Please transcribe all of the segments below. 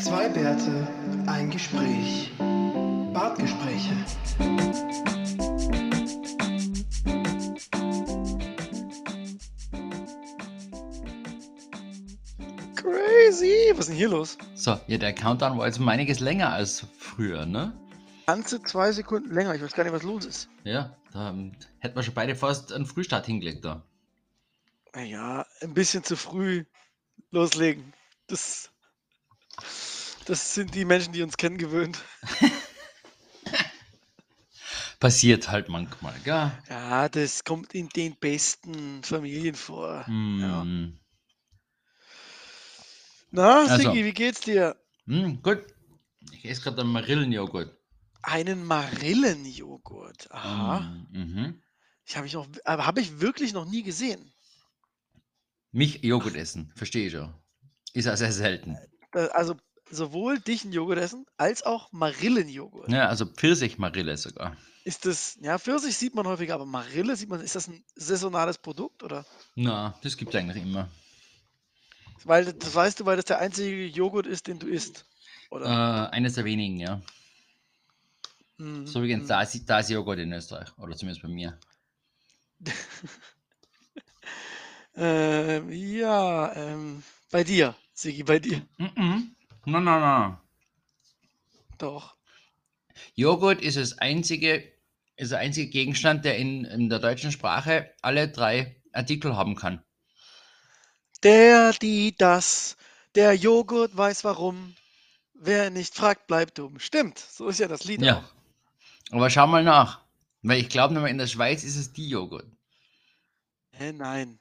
Zwei Bärte, ein Gespräch. Bartgespräche. Crazy! Was ist denn hier los? So, ja, der Countdown war jetzt um einiges länger als früher, ne? Ganze zwei Sekunden länger. Ich weiß gar nicht, was los ist. Ja, da ähm, hätten wir schon beide fast einen Frühstart hingelegt da. Naja, ein bisschen zu früh loslegen. Das, das sind die Menschen, die uns kennen, gewöhnt. Passiert halt manchmal, gell? Ja, das kommt in den besten Familien vor. Ja. Hm. Na, Also. Sigi, wie geht's dir? Hm, gut. Ich esse gerade einen Marillenjoghurt. Einen Marillenjoghurt. Aha. Hm, mhm. Ich habe ich noch, aber habe ich wirklich noch nie gesehen. Mich Joghurt essen, verstehe ich schon. Ist ja sehr selten. Da, also sowohl dich ein Joghurt essen, als auch Marillenjoghurt. Ja, also Pfirsichmarille sogar. Ist das, ja, Pfirsich sieht man häufiger, aber Marille sieht man, ist das ein saisonales Produkt oder? Na, das gibt es eigentlich immer. Weil, das weißt du, weil das der einzige Joghurt ist, den du isst. Äh, Oder? eines der wenigen, ja. Mhm, So übrigens, mhm. da ist, da ist Joghurt in Österreich. Oder zumindest bei mir. Ähm, ja, ähm, bei dir, Sigi, bei dir. Na, na, na. Doch. Joghurt ist das einzige, ist der einzige Gegenstand, der in, in der deutschen Sprache alle drei Artikel haben kann. Der, die, das. Der Joghurt weiß warum. Wer nicht fragt, bleibt dumm. Stimmt, so ist ja das Lied Ja. auch. Aber schau mal nach. Weil ich glaube, in der Schweiz ist es die Joghurt. Hä, nein.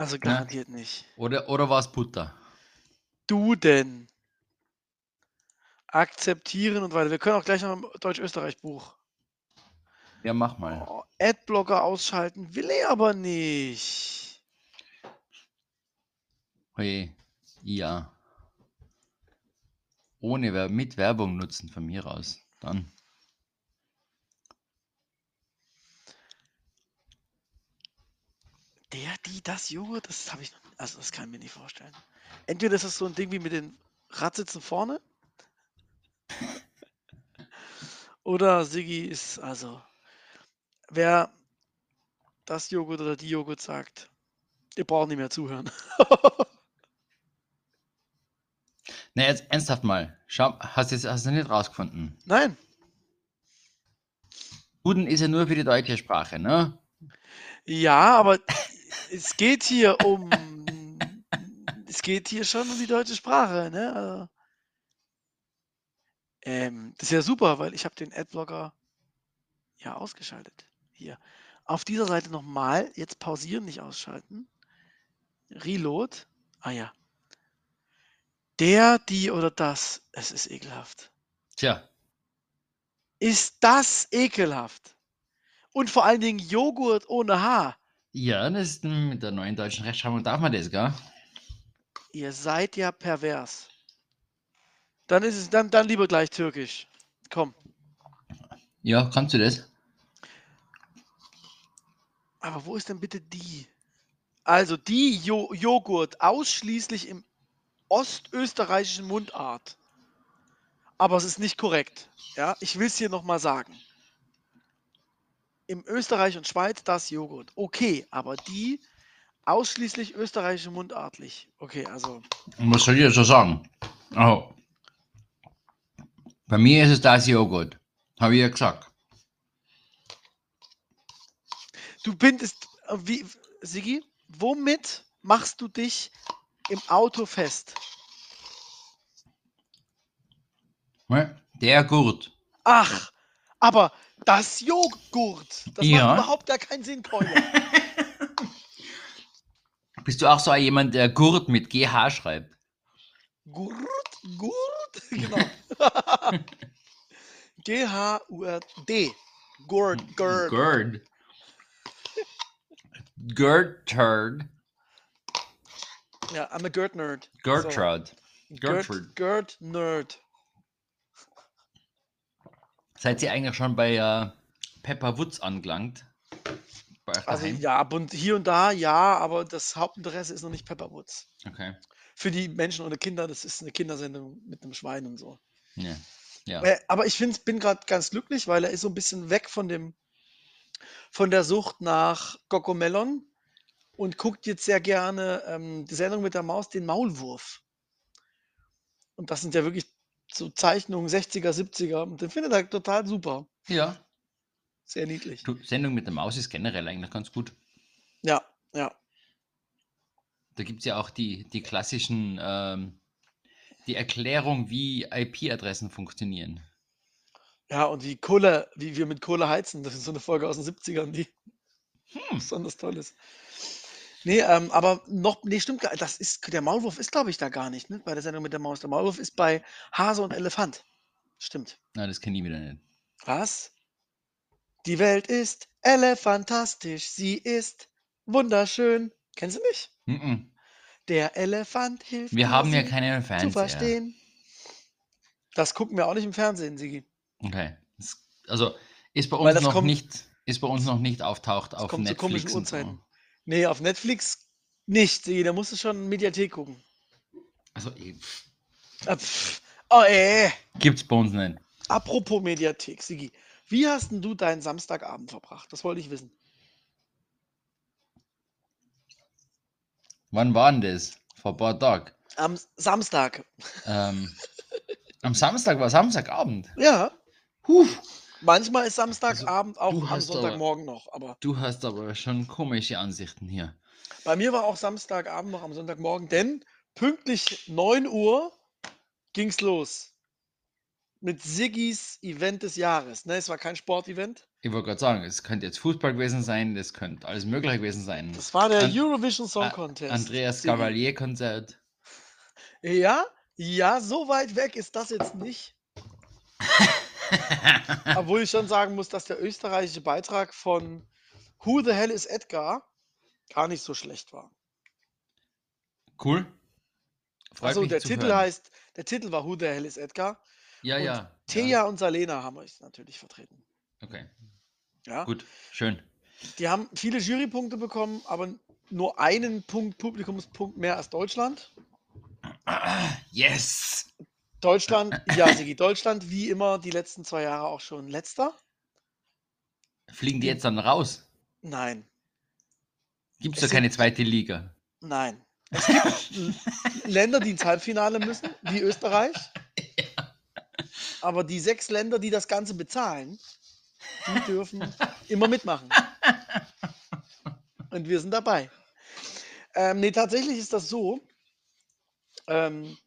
Also garantiert nicht. Oder, oder war es Butter? Du denn? Akzeptieren und weiter. Wir können auch gleich noch im Deutsch-Österreich-Buch. Ja, mach mal. Oh, Adblocker ausschalten will er aber nicht. Hey, ja. Ohne mit Werbung nutzen von mir aus. Dann. Der, die, das Joghurt, das habe ich noch. Also, das kann ich mir nicht vorstellen. Entweder ist das so ein Ding wie mit den Radsitzen vorne. Oder Siggi ist, also, wer das Joghurt oder die Joghurt sagt, ihr braucht nicht mehr zuhören. Na, jetzt ernsthaft mal. Schau, hast du jetzt hast du nicht rausgefunden. Nein, Duden ist ja nur für die deutsche Sprache, ne? ja, aber es geht hier um. Es geht hier schon um die deutsche Sprache, ne? Also, ähm, das ist ja super, weil ich habe den Adblocker ja ausgeschaltet. Hier. Auf dieser Seite nochmal, jetzt pausieren, nicht ausschalten. Reload. Ah ja. Der, die oder das. Es ist ekelhaft. Tja, Ist das ekelhaft? Und vor allen Dingen Joghurt ohne Haar. Ja, das ist mit der neuen deutschen Rechtschreibung darf man das, gell? Ihr seid ja pervers. Dann ist es dann, dann lieber gleich türkisch. Komm. Ja, kannst du das? Aber wo ist denn bitte die? Also die jo Joghurt ausschließlich im ostösterreichischen Mundart. Aber es ist nicht korrekt. Ja, ich will es hier nochmal sagen. Im Österreich und Schweiz das Joghurt. Okay, aber die ausschließlich österreichische Mundartlich. Okay, also was soll ich dazu sagen? Oh. Bei mir ist es das Joghurt. Habe ich ja gesagt. Du bindest, äh, wie, Sigi, womit machst du dich im Auto fest? Der Gurt. Ach, aber das Joghurt, das Ja. macht überhaupt gar keinen Sinn, Keule. Bist du auch so jemand, der Gurt mit GH schreibt? Gurt, Gurt, genau. G-H-U-R-D. Gurt, Gurt. Gurt. Gertrude. Ja, I'm a Gurt Nerd. Gertrude. So, Gertrude. Gurt, Gurt Nerd. Seid ihr eigentlich schon bei äh, Pepper Woods angelangt? Also ja, und hier und da ja, aber das Hauptinteresse ist noch nicht Pepperwoods. Okay. für die Menschen oder Kinder, das ist eine Kindersendung mit einem Schwein und so. Ja. ja. Aber ich find, bin gerade ganz glücklich, weil er ist so ein bisschen weg von dem, von der Sucht nach Cocomelon und guckt jetzt sehr gerne ähm, die Sendung mit der Maus, den Maulwurf. Und das sind ja wirklich so Zeichnungen 60er, 70er. Und den findet er total super. ja. Sehr niedlich. Du, Sendung mit der Maus ist generell eigentlich ganz gut. Ja, ja. Da gibt es ja auch die, die klassischen, ähm, die Erklärung, wie IP-Adressen funktionieren. Ja, und wie Kohle, wie wir mit Kohle heizen. Das ist so eine Folge aus den 70ern, die Hm. besonders toll ist. Nee, ähm, aber noch, nee, stimmt gar Das ist, der Maulwurf ist, glaube ich, da gar nicht, ne? Bei der Sendung mit der Maus. Der Maulwurf ist bei Hase und Elefant. Stimmt. Na, das kenne ich wieder nicht. Was? Die Welt ist elefantastisch. Sie ist wunderschön. Kennst du nicht? Mhm. Der Elefant hilft Wir haben ja sie keinen zu verstehen. Das gucken wir auch nicht im Fernsehen, Sigi. Okay. Das, also ist bei Weil uns das noch kommt- nicht, ist bei uns noch nicht auftaucht auf kommt zu komischen und so. Uhrzeiten. Nee, auf Netflix nicht. Da musst du schon Mediathek gucken. Also eh, Ah, pff. Oh, ey. gibt's bei uns nicht. Apropos Mediathek, Sigi. Wie hast denn du deinen Samstagabend verbracht? Das wollte ich wissen. Wann war denn das? Vor ein paar Tagen. Am Samstag. Ähm, am Samstag war Samstagabend. Ja. Huh. Manchmal ist Samstagabend auch du am hast aber- Sonntagmorgen noch, aber Du hast aber schon komische Ansichten hier. bei mir war auch Samstagabend noch am Sonntagmorgen, denn pünktlich 9 Uhr ging's los. Mit Siggis Event des Jahres. Ne, es war kein Sportevent. Ich wollte gerade sagen, es könnte jetzt Fußball gewesen sein, das könnte alles Mögliche gewesen sein. Das war der An- Eurovision Song Contest. Andreas. Cavalier Konzert. Ja, ja, so weit weg ist das jetzt nicht. Obwohl ich schon sagen muss, dass der österreichische Beitrag von Who the Hell is Edgar gar nicht so schlecht war. Cool. Freut Also der Titel hören. heißt, der Titel war Who the Hell is Edgar. Ja, und ja. Thea ja. und Salena haben euch natürlich vertreten. Okay, Ja? gut, schön. Die haben viele Jurypunkte bekommen, aber nur einen Punkt Publikumspunkt mehr als Deutschland. Yes! Deutschland, ja, Sigi, Deutschland wie immer die letzten zwei Jahre auch schon letzter. Fliegen die jetzt dann raus? Nein, Gibt es da keine zweite Liga? nein. Es gibt Länder, die ins Halbfinale müssen, wie Österreich. Aber die sechs Länder, die das Ganze bezahlen, die dürfen immer mitmachen. Und wir sind dabei. Ähm, nee, tatsächlich ist das so, ähm,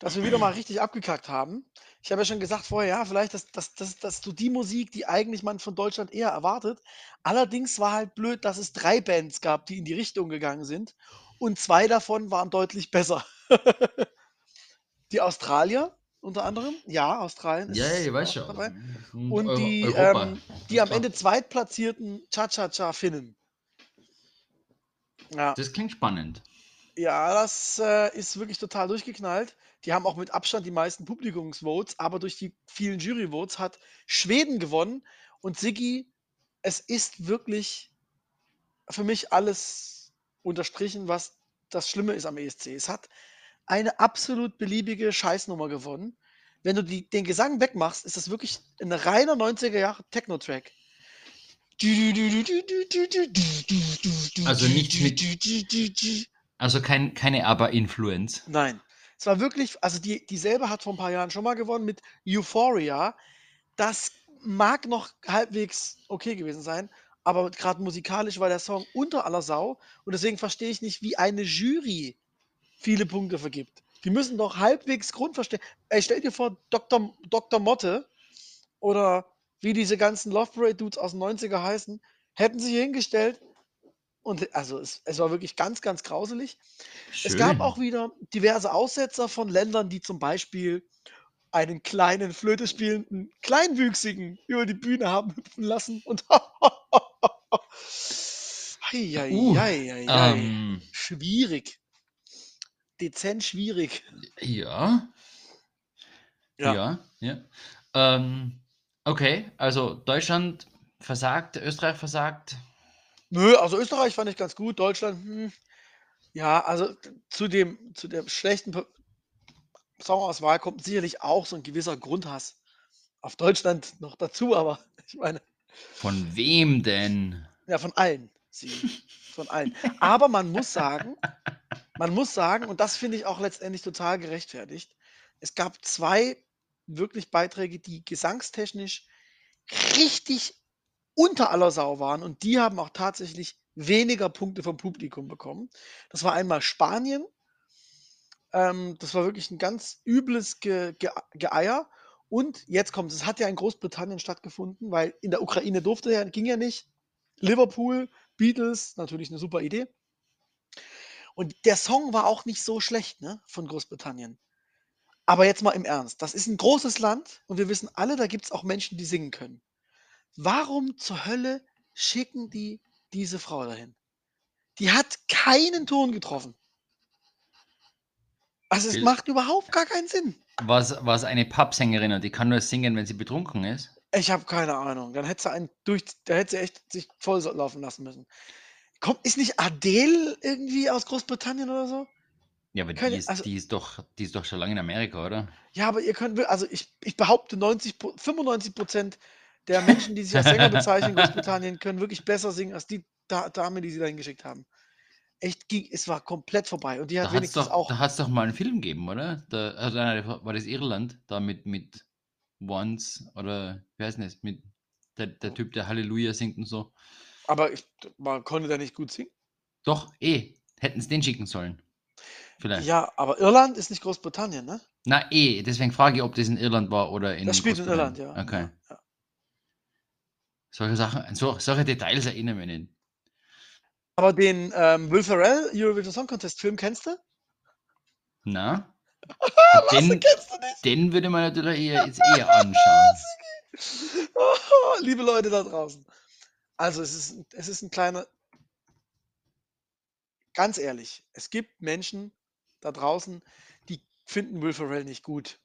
dass wir wieder mal richtig abgekackt haben. Ich habe ja schon gesagt vorher, ja, vielleicht, dass, dass, dass, dass du die Musik, die eigentlich man von Deutschland eher erwartet. Allerdings war halt blöd, dass es drei Bands gab, die in die Richtung gegangen sind. Und zwei davon waren deutlich besser. die Australier unter anderem. Ja, Australien ist Ja, ja, ich weiß schon. dabei. Und Und Euro- die, ähm, die am Klar. Ende zweitplatzierten Cha-Cha-Cha-Finnen. Ja. Das klingt spannend. Ja, das äh, ist wirklich total durchgeknallt. Die haben auch mit Abstand die meisten Publikumsvotes, aber durch die vielen Juryvotes hat Schweden gewonnen. Und Siggi, es ist wirklich für mich alles unterstrichen, was das Schlimme ist am ESC. Es hat eine absolut beliebige Scheißnummer gewonnen. Wenn du die, den Gesang wegmachst, ist das wirklich ein reiner 90er Jahre Techno-Track. Also nichts mit- Also kein, keine Aber-Influence. Nein. Es war wirklich, also die, dieselbe hat vor ein paar Jahren schon mal gewonnen mit Euphoria. Das mag noch halbwegs okay gewesen sein, aber gerade musikalisch war der Song unter aller Sau und deswegen verstehe ich nicht, wie eine Jury viele Punkte vergibt. Die müssen doch halbwegs Grundverstehen. Ey, stell dir vor, Dr. Dr. Motte oder wie diese ganzen Love Parade Dudes aus den 90er heißen, hätten sich hingestellt und also es, es war wirklich ganz, ganz grauselig. Es gab Schön. auch wieder diverse Aussetzer von Ländern, die zum Beispiel einen kleinen Flöte spielenden Kleinwüchsigen über die Bühne haben hüpfen lassen und Uh. Ähm, schwierig. Dezent schwierig. ja, Ja. ja, ja. Ähm, okay, also Deutschland versagt, Österreich versagt. Nö, also Österreich fand ich ganz gut, Deutschland, hm, Ja, also zu dem, zu der schlechten Songauswahl kommt sicherlich auch so ein gewisser Grundhass auf Deutschland noch dazu, aber ich meine, Von wem denn? ja, von allen. Sie, von allen. Aber man muss sagen, man muss sagen, und das finde ich auch letztendlich total gerechtfertigt, es gab zwei wirklich Beiträge, die gesangstechnisch richtig unter aller Sau waren und die haben auch tatsächlich weniger Punkte vom Publikum bekommen. Das war einmal Spanien. Ähm, das war wirklich ein ganz übles Ge Ge Geeier. Und jetzt kommt es, hat ja in Großbritannien stattgefunden, weil in der Ukraine durfte ja, ging ja nicht. Liverpool, Beatles, natürlich eine super Idee. Und der Song war auch nicht so schlecht, ne, von Großbritannien. Aber jetzt mal im Ernst, das ist ein großes Land und wir wissen alle, da gibt es auch Menschen, die singen können. Warum zur Hölle schicken die diese Frau dahin? Die hat keinen Ton getroffen. Also es Will- macht überhaupt gar keinen Sinn. Was, was eine Pubsängerin und die kann nur singen, wenn sie betrunken ist? Ich habe keine Ahnung. Dann hätte sie einen durch, da hätte sie echt sich voll so- laufen lassen müssen. Kommt, ist nicht Adele irgendwie aus Großbritannien oder so? Ja, aber Keine- die ist, also- die, ist doch, die ist doch schon lange in Amerika, oder? Ja, aber ihr könnt, wir- also ich, ich behaupte, 90, Pro- 95 Prozent der Menschen, die sich als Sänger bezeichnen in Großbritannien, können wirklich besser singen als die Da- Dame, die sie dahin geschickt haben. Echt, ging, es war komplett vorbei. Und die hat Da hat es wenigstens doch, auch. da hat's doch mal einen Film gegeben, oder? Da, also, war das Irland? Da mit, mit Once oder wie heißt das? Mit der, der Typ, der Halleluja singt und so. Aber ich, man konnte da nicht gut singen. Doch, eh. Hätten sie den schicken sollen. Vielleicht. Ja, aber Irland ist nicht Großbritannien, ne? Na, eh. Deswegen frage ich, ob das in Irland war oder in Das spielt in Irland, ja. Okay. Ja, ja. Solche Sachen, so, solche Details erinnern mich nicht. Aber den ähm, Will Ferrell Eurovision Song Contest Film kennst du? Na? Den kennst du nicht? den würde man natürlich eher, jetzt eher anschauen. Liebe Leute da draußen. Also es ist, es ist ein kleiner, ganz ehrlich, es gibt Menschen da draußen, die finden Will Ferrell nicht gut.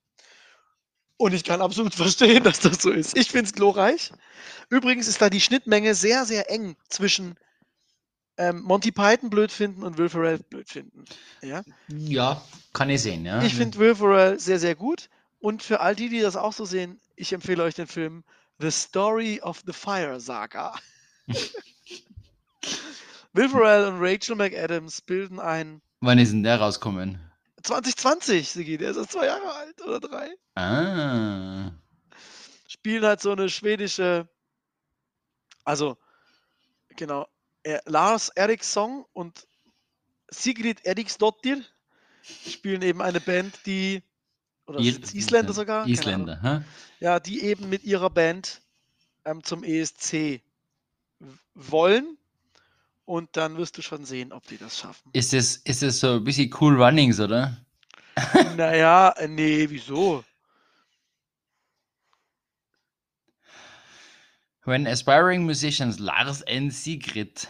Und ich kann absolut verstehen, dass das so ist. Ich finde es glorreich. Übrigens ist da die Schnittmenge sehr, sehr eng zwischen ähm, Monty Python blöd finden und Will Ferrell blöd finden. Ja? Ja, kann ich sehen, ja. Ich finde Will Ferrell sehr, sehr gut. Und für all die, die das auch so sehen, ich empfehle euch den Film The Story of the Fire Saga. Will Ferrell und Rachel McAdams bilden ein Wann ist denn der rauskommen? 2020, Sigi, der ist erst zwei Jahre alt oder drei. Ah. Spielen halt so eine schwedische, also genau, er, Lars Eriksson und Sigrid Eriksdottir spielen eben eine Band, die, oder Ir- sind's Isländer sogar? Isländer, hä? Ja, die eben mit ihrer Band ähm, zum ESC wollen. Und dann wirst du schon sehen, ob die das schaffen. Ist es, ist es so ein bisschen Cool Runnings, oder? naja, äh, nee, wieso? When aspiring musicians Lars and Sigrid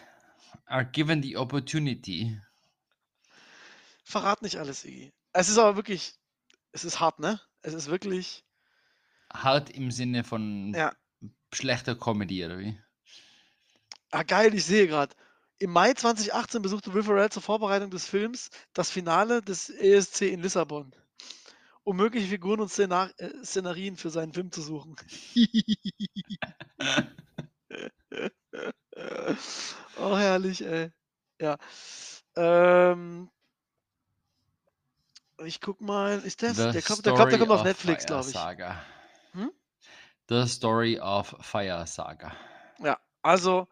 are given the opportunity. Verrat nicht alles, Iggy. Es ist aber wirklich, es ist hart, ne? Es ist wirklich, Hart im Sinne von ja. schlechter Comedy, oder wie? Ah, geil, ich sehe gerade. Im Mai 2018 besuchte Will Ferrell zur Vorbereitung des Films das Finale des ESC in Lissabon, um mögliche Szenarien und Szenar äh, Szenarien für seinen Film zu suchen. oh, herrlich, ey. Ja. Ähm, ich guck mal, ist das? The Der kommt, der, kommt, der kommt auf of Netflix, Fire glaube ich. Saga. Hm? The Story of Fire Saga. Ja, also,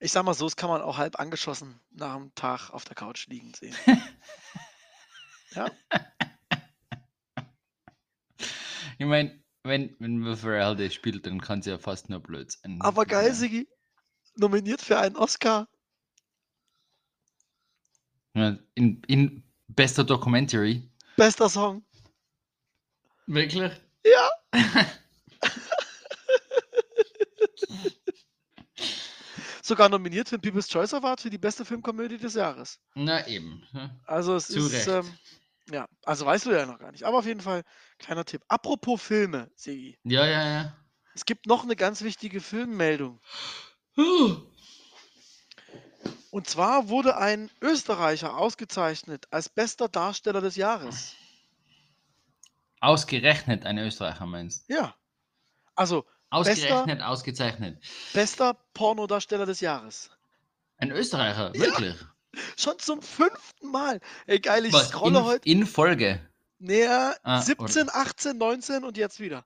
ich sag mal so, es kann man auch halb angeschossen nach einem Tag auf der Couch liegen sehen. ja, Ich meine, wenn, wenn Will das spielt, dann kann es ja fast nur blöd sein. aber geil. Sigi. Nominiert für einen Oscar. Ja, In, in bester Documentary. Bester Song. Wirklich? Ja. Sogar nominiert für den People's Choice Award für die beste Filmkomödie des Jahres. Na eben. ja. Also es Zu ist, Recht. ähm, ja, also weißt du ja noch gar nicht. Aber auf jeden Fall, kleiner Tipp. Apropos Filme, Sigi. Ja, ja, ja. Es gibt noch eine ganz wichtige Filmmeldung. Und zwar wurde ein Österreicher ausgezeichnet als bester Darsteller des Jahres. Ausgerechnet ein Österreicher meinst Ja. Also Ausgerechnet, ausgezeichnet. bester Pornodarsteller des Jahres. Ein Österreicher, Ja. wirklich. Schon zum fünften Mal. Ey, geil, ich Was, scrolle in, heute in Folge. näher Ah, 17, 18, 19 und jetzt wieder.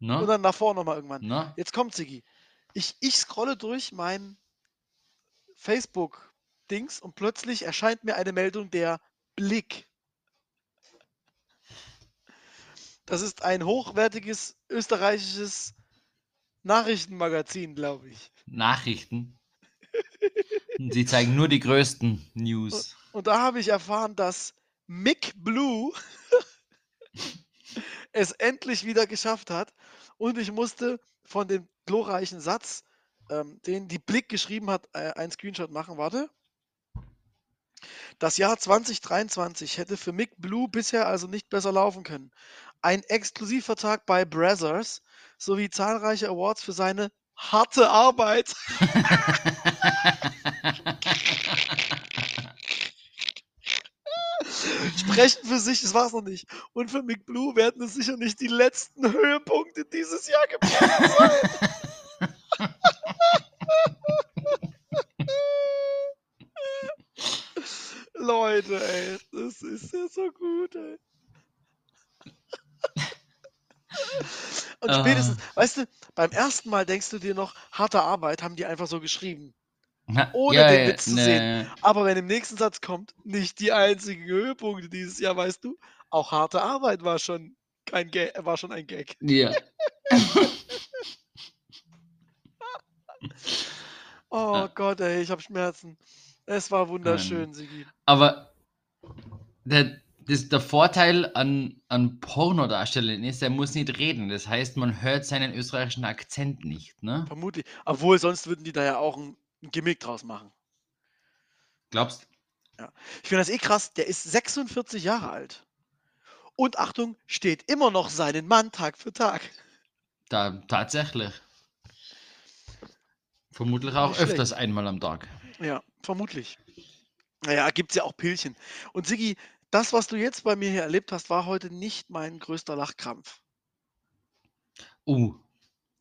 Und Ne? dann davor nochmal irgendwann. Ne? Jetzt kommt Sigi. Ich, ich scrolle durch mein Facebook-Dings und plötzlich erscheint mir eine Meldung der Blick. Das ist ein hochwertiges österreichisches Nachrichtenmagazin, glaube ich. Nachrichten. Und Sie zeigen nur die größten News. Und da habe ich erfahren, dass Mick Blue es endlich wieder geschafft hat. Und ich musste von dem glorreichen Satz, ähm, den die Blick geschrieben hat, äh, einen Screenshot machen. Warte. Das Jahr 2023 hätte für Mick Blue bisher also nicht besser laufen können. Ein Exklusivvertrag bei Brazzers sowie zahlreiche Awards für seine harte Arbeit. sprechen für sich, das war's noch nicht. Und für Mick Blue werden es sicher nicht die letzten Höhepunkte dieses Jahr gewesen sein. Leute, ey, das ist ja so gut, ey. Und Ah. spätestens, weißt du, beim ersten Mal denkst du dir noch, harte Arbeit haben die einfach so geschrieben. Ohne den Witz zu sehen. Aber wenn im nächsten Satz kommt, nicht die einzigen Höhepunkte dieses Jahr, weißt du, auch harte Arbeit war schon kein Ga war schon ein Gag. Ja. Oh Ja. Gott, ey, ich habe Schmerzen. Es war wunderschön, Sigi. Aber der, das, der Vorteil an, an Pornodarstellern ist, er muss nicht reden. Das heißt, man hört seinen österreichischen Akzent nicht. Ne? Vermutlich. Obwohl, sonst würden die da ja auch ein, ein Gimmick draus machen. Glaubst Ich finde das eh krass, der ist 46 Jahre alt. Und Achtung, steht immer noch seinen Mann Tag für Tag. da tatsächlich? Vermutlich auch öfters einmal am Tag. Ja, vermutlich. Naja, gibt es ja auch Pillchen. Und Sigi, das, was du jetzt bei mir hier erlebt hast, war heute nicht mein größter Lachkrampf. Uh,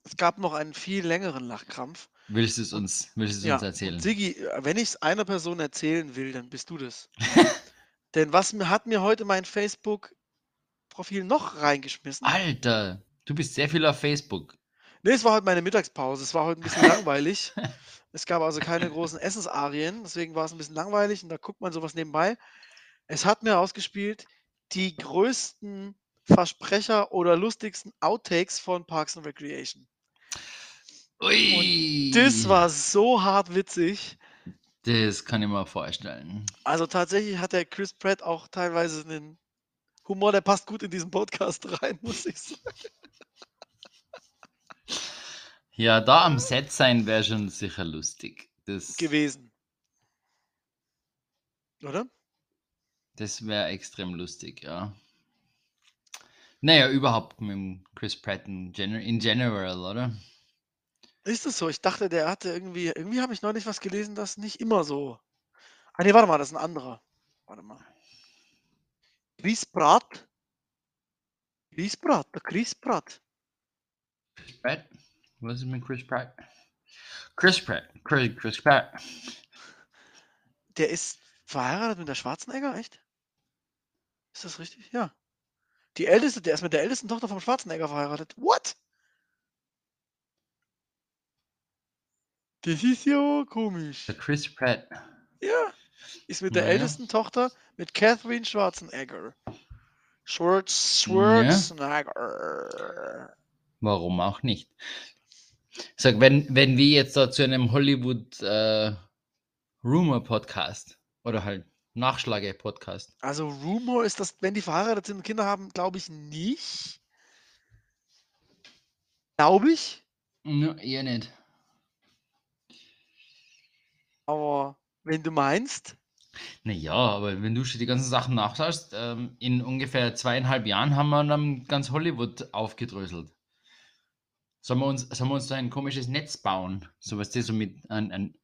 Es gab noch einen viel längeren Lachkrampf. willst du es uns, willst du es Ja, uns erzählen? Sigi, wenn ich es einer Person erzählen will, dann bist du das. Denn was hat mir heute mein Facebook-Profil noch reingeschmissen? Alter, du bist sehr viel auf Facebook. Ne, es war heute meine Mittagspause. Es war heute ein bisschen langweilig. Es gab also keine großen Essensarien, deswegen war es ein bisschen langweilig und da guckt man sowas nebenbei. Es hat mir ausgespielt die größten Versprecher oder lustigsten Outtakes von Parks and Recreation. Ui. Das war so hart witzig. Das kann ich mir vorstellen. Also tatsächlich hat der Chris Pratt auch teilweise einen Humor, der passt gut in diesen Podcast rein, muss ich sagen. Ja, da am Set sein wäre schon sicher lustig. Das, Gewesen. Oder? Das wäre extrem lustig, ja. Naja, überhaupt mit Chris Pratt in, gener in general, oder? Ist es so? Ich dachte, der hatte irgendwie, irgendwie habe ich neulich was gelesen, das nicht immer so. Ah nee, warte mal, das ist ein anderer. Warte mal. Chris Pratt. Chris Pratt, der Chris Pratt. Chris Pratt? Was ist mit Chris Pratt? Chris Pratt. Chris, Chris Pratt. Der ist verheiratet mit der Schwarzenegger, echt? Ist das richtig? Ja. Die älteste, der ist mit der ältesten Tochter vom Schwarzenegger verheiratet. What? Das ist ja komisch. Der Chris Pratt. Ja. Ist mit der Naja. ältesten Tochter mit Catherine Schwarzenegger. Schwarz. Schwarzenegger. Warum auch nicht? Sag, wenn, wenn wir jetzt da zu einem Hollywood äh, Rumor Podcast oder halt Nachschlage Podcast. Also Rumor ist das, wenn die verheiratet sind und Kinder haben, glaube ich nicht. Glaube ich. No, eher nicht. Aber wenn du meinst, Naja, aber wenn du schon die ganzen Sachen nachschaust, ähm, in ungefähr zweieinhalb Jahren haben wir dann ganz Hollywood aufgedröselt. Sollen wir uns, sollen wir uns da ein komisches Netz bauen? So was das so mit ein, ein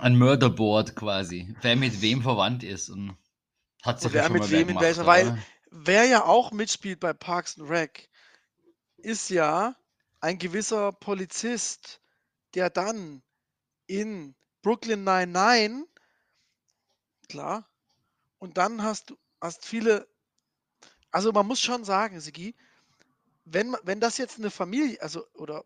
ein Murderboard quasi. Wer mit wem verwandt ist und hat sich Und wer ja schon mit wem in welcher- weil-? Wer ja auch mitspielt bei Parks and Rec, ist ja ein gewisser Polizist, der dann in Brooklyn 99, klar, und dann hast du hast viele, also man muss schon sagen, Sigi, wenn, wenn das jetzt eine Familie, also oder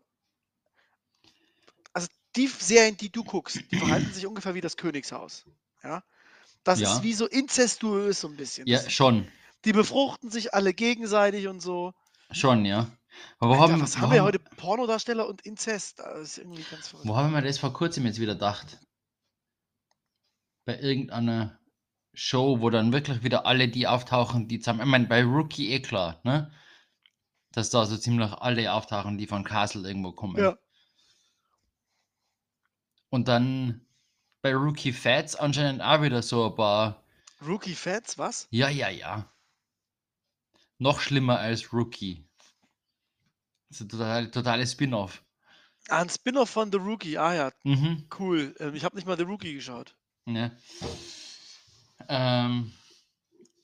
die Serien, die du guckst, die verhalten sich ungefähr wie das Königshaus. Ja. Das Ja. ist wie so inzestuös so ein bisschen. Ja, schon. die befruchten sich alle gegenseitig und so. Schon, ja. Aber wo Alter, haben, was haben wir haben- heute? Pornodarsteller und Inzest. Das ist irgendwie ganz verrückt. Wo haben wir das vor kurzem jetzt wieder gedacht? Bei irgendeiner Show, wo dann wirklich wieder alle die auftauchen, die zusammen. Ich meine, bei Rookie eh klar, ne? Dass da so ziemlich alle auftauchen, die von Castle irgendwo kommen. Ja. Und dann bei Rookie Fats anscheinend auch wieder so ein paar. Rookie Fats, was? Ja, ja, ja. Noch schlimmer als Rookie. Das ist ein total, totales Spin-off. Ah, ein Spin-off von The Rookie. Ah ja, Mhm. cool. Ähm, ich habe nicht mal The Rookie geschaut. Ne? Ähm,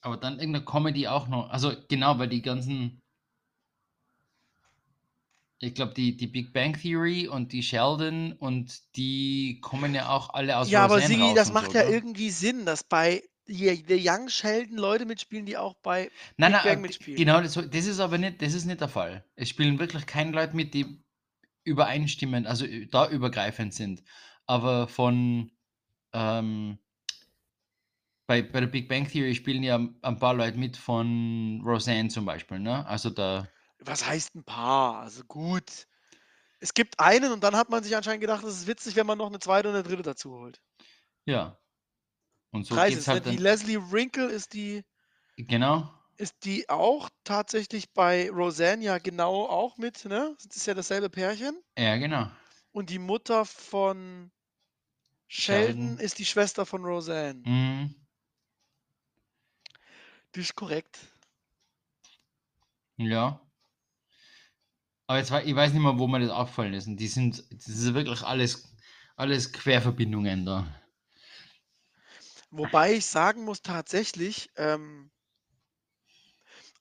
aber dann irgendeine Comedy auch noch. Also genau, weil die ganzen. Ich glaube, die, die Big Bang Theory und die Sheldon und die kommen ja auch alle aus ja, aber Sigi, das macht so, ja gell? irgendwie Sinn, dass bei The Young Sheldon Leute mitspielen, die auch bei Nein, Big nein, Bang äh, mitspielen. genau, das, das ist aber nicht, das ist nicht der Fall. Es spielen wirklich keine Leute mit, die übereinstimmend, also ü- da übergreifend sind. Aber von ähm, bei, bei der Big Bang Theory spielen ja ein paar Leute mit von Roseanne zum Beispiel, ne? Also da, Was heißt ein paar? Also gut. Es gibt einen und dann hat man sich anscheinend gedacht, es ist witzig, wenn man noch eine zweite und eine dritte dazu holt. ja. Und so Drei geht's sind's, ne? halt Die. Leslie Wrinkle ist die, Genau. ist die auch tatsächlich bei Roseanne ja genau auch mit, ne? Das ist ja dasselbe Pärchen. Ja, genau. Und die Mutter von Sheldon, Sheldon. ist die Schwester von Roseanne. Mhm. Das ist korrekt. Ja. Aber jetzt, ich weiß nicht mehr, wo mir das aufgefallen ist. Und die sind, das ist wirklich alles, alles Querverbindungen da. Wobei ich sagen muss, tatsächlich, ähm,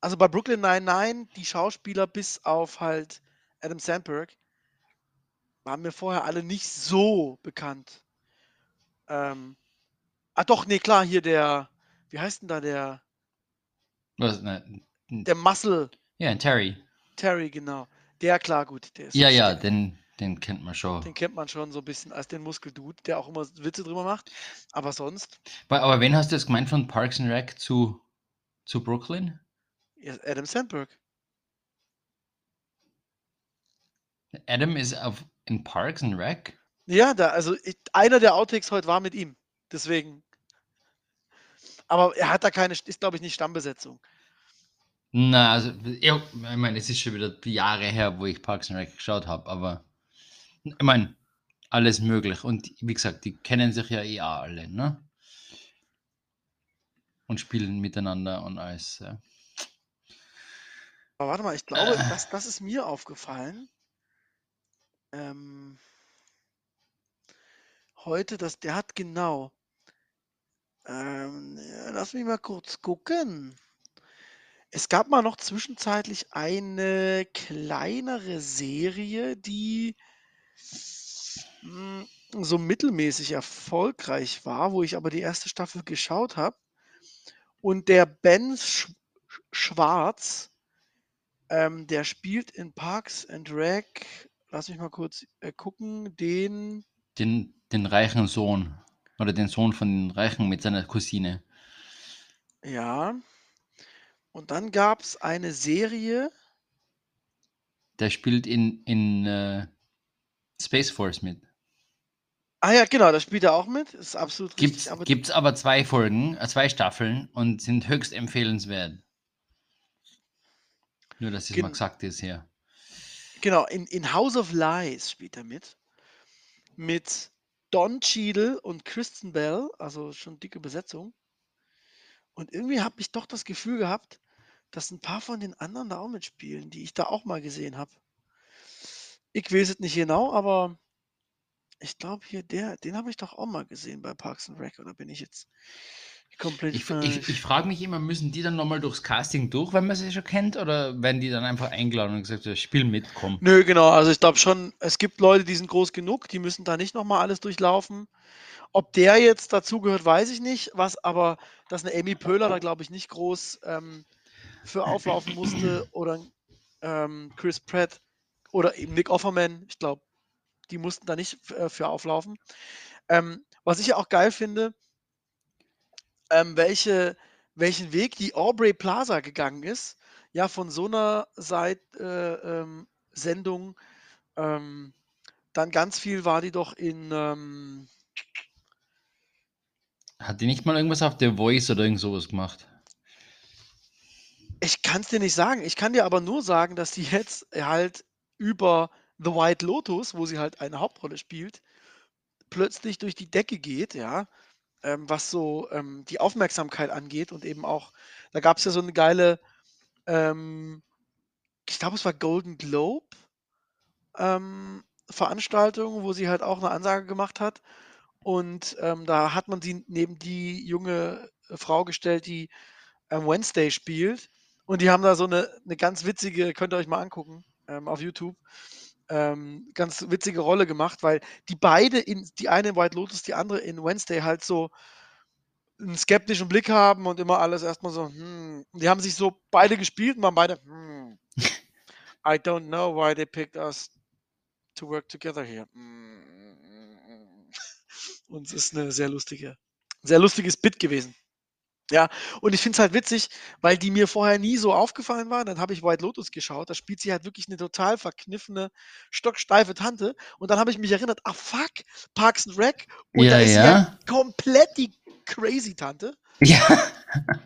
also bei Brooklyn 99, die Schauspieler bis auf halt Adam Sandberg waren mir vorher alle nicht so bekannt. Ähm, ah doch, nee, klar, hier der, wie heißt denn da der, Was, ne, der Muscle ja, Terry. Terry, genau. Der, klar, gut, der ist Ja, ja, den, den kennt man schon. den kennt man schon so ein bisschen als den Muskeldude, der auch immer Witze drüber macht. Aber sonst, Aber, aber wen hast du jetzt gemeint von Parks and Rec zu, zu Brooklyn? Adam Sandberg. Adam ist auf, in Parks and Rec? Ja, da, also ich, einer der Outtakes heute war mit ihm. Deswegen. Aber er hat da keine, ist glaube ich nicht Stammbesetzung. Na, also, ja, ich meine, es ist schon wieder Jahre her, wo ich Parks and Rec geschaut habe, aber ich meine, alles möglich. Und wie gesagt, die kennen sich ja eh alle, ne? Und spielen miteinander und alles. Ja. Aber warte mal, ich glaube, Äh. das, das ist mir aufgefallen. Ähm, heute, das, der hat genau. Ähm, lass mich mal kurz gucken. Es gab mal noch zwischenzeitlich eine kleinere Serie, die mh, so mittelmäßig erfolgreich war, wo ich aber die erste Staffel geschaut habe. Und der Ben Sch Schwarz, ähm, der spielt in Parks and Rec, lass mich mal kurz äh, gucken, den, Den, den reichen Sohn. Oder den Sohn von den Reichen mit seiner Cousine. ja. Und dann gab es eine Serie, Der spielt in, in äh, Space Force mit. ah ja, genau, da spielt er auch mit, ist absolut Gibt's, richtig, aber gibt's aber zwei Folgen, äh, zwei Staffeln und sind höchst empfehlenswert. Nur, dass es mal gesagt ist hier. genau, in, in House of Lies spielt er mit. Mit Don Cheadle und Kristen Bell, also schon dicke Besetzung. Und irgendwie habe ich doch das Gefühl gehabt, dass ein paar von den anderen da auch mitspielen, die ich da auch mal gesehen habe. Ich weiß es nicht genau, aber Ich glaube hier, der, den habe ich doch auch mal gesehen bei Parks and Rec, oder bin ich jetzt komplett Ich, ich, ich frage mich immer, müssen die dann nochmal durchs Casting durch, wenn man sie schon kennt, oder werden die dann einfach eingeladen und gesagt, ja, spiel mit, komm. Nö, genau. Also ich glaube schon, es gibt Leute, die sind groß genug, die müssen da nicht nochmal alles durchlaufen. Ob der jetzt dazugehört, weiß ich nicht. Was aber, dass eine Amy Pöhler da, glaube ich, nicht groß ähm, für auflaufen musste oder ähm, Chris Pratt oder eben Nick Offerman, ich glaube, die mussten da nicht äh, für auflaufen. Ähm, was ich ja auch geil finde, ähm, welche, welchen Weg die Aubrey Plaza gegangen ist, ja, von so einer Seit, äh, ähm, Sendung, ähm, dann ganz viel war die doch in, ähm, Hat die nicht mal irgendwas auf The Voice oder irgend sowas gemacht? Ich kann es dir nicht sagen. Ich kann dir aber nur sagen, dass sie jetzt halt über The White Lotus, wo sie halt eine Hauptrolle spielt, plötzlich durch die Decke geht, ja, ähm, was so ähm, die Aufmerksamkeit angeht und eben auch, da gab es ja so eine geile, ähm, ich glaube, es war Golden Globe ähm, Veranstaltung, wo sie halt auch eine Ansage gemacht hat. Und ähm, da hat man sie neben die junge äh, Frau gestellt, die ähm, Wednesday spielt. Und die haben da so eine, eine ganz witzige, könnt ihr euch mal angucken ähm, auf YouTube, ähm, ganz witzige Rolle gemacht, weil die beide, in, die eine in White Lotus, die andere in Wednesday halt so einen skeptischen Blick haben und immer alles erstmal so, hm. Die haben sich so beide gespielt und waren beide, hm. I don't know why they picked us to work together here. Mm. Und es ist eine sehr lustige, sehr lustiges Bit gewesen. Ja, und ich finde es halt witzig, weil die mir vorher nie so aufgefallen waren. Dann habe ich White Lotus geschaut. Da spielt sie halt wirklich eine total verkniffene, stocksteife Tante. Und dann habe ich mich erinnert, ah fuck, Parks and Rec. Und da Ja, ist sie ja. halt komplett die crazy Tante. Ja.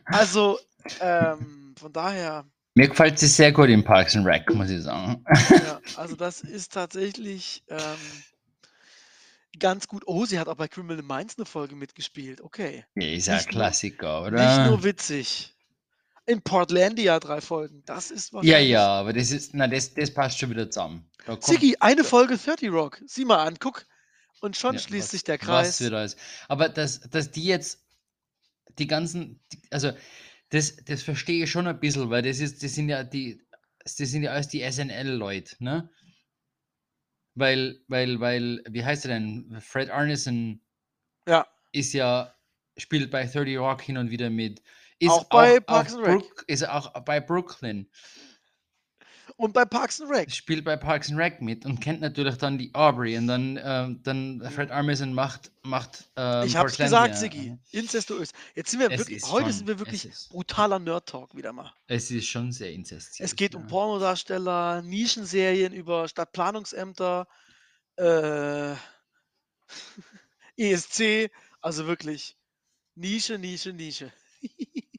Also, ähm, von daher, Mir gefällt sie sehr gut im Parks and Rec, muss ich sagen. ja, also das ist tatsächlich ähm, ganz gut. Oh, sie hat auch bei Criminal Minds eine Folge mitgespielt. Okay. Ja, ist ja ein Nicht nur- Klassiker, Nicht oder? nur witzig. In Portlandia drei Folgen. Das ist Ja, wahrscheinlich. ja, aber das ist, na, das, das passt schon wieder zusammen. Da Siggi, eine Folge 30 Rock. Sieh mal an, guck. Und schon Ja, schließt was- sich der Was Kreis. wird alles. Aber dass, dass die jetzt die ganzen, die- also das, das verstehe ich schon ein bisschen, weil das ist, das sind ja die, das sind ja alles die SNL-Leute, ne? Weil, weil, weil, wie heißt er denn? Fred Arneson Ja, ist ja, spielt bei 30 Rock hin und wieder mit. Ist Auch bei auf Parks and Rec. Brook, ist auch bei Brooklyn. Und bei Parks and Rec. spielt bei Parks and Rec mit und kennt natürlich dann die Aubrey und dann, ähm, dann Fred Armisen macht, macht ähm, Ich hab's Portlandia. gesagt, Siggi. Incestuös. Jetzt sind wir Es wirklich, heute schon- sind wir wirklich brutaler Nerd-Talk wieder mal. Es ist schon sehr inzestiös. Es geht um ja. Pornodarsteller, Nischenserien über Stadtplanungsämter, äh, ESC, also wirklich Nische, Nische, Nische.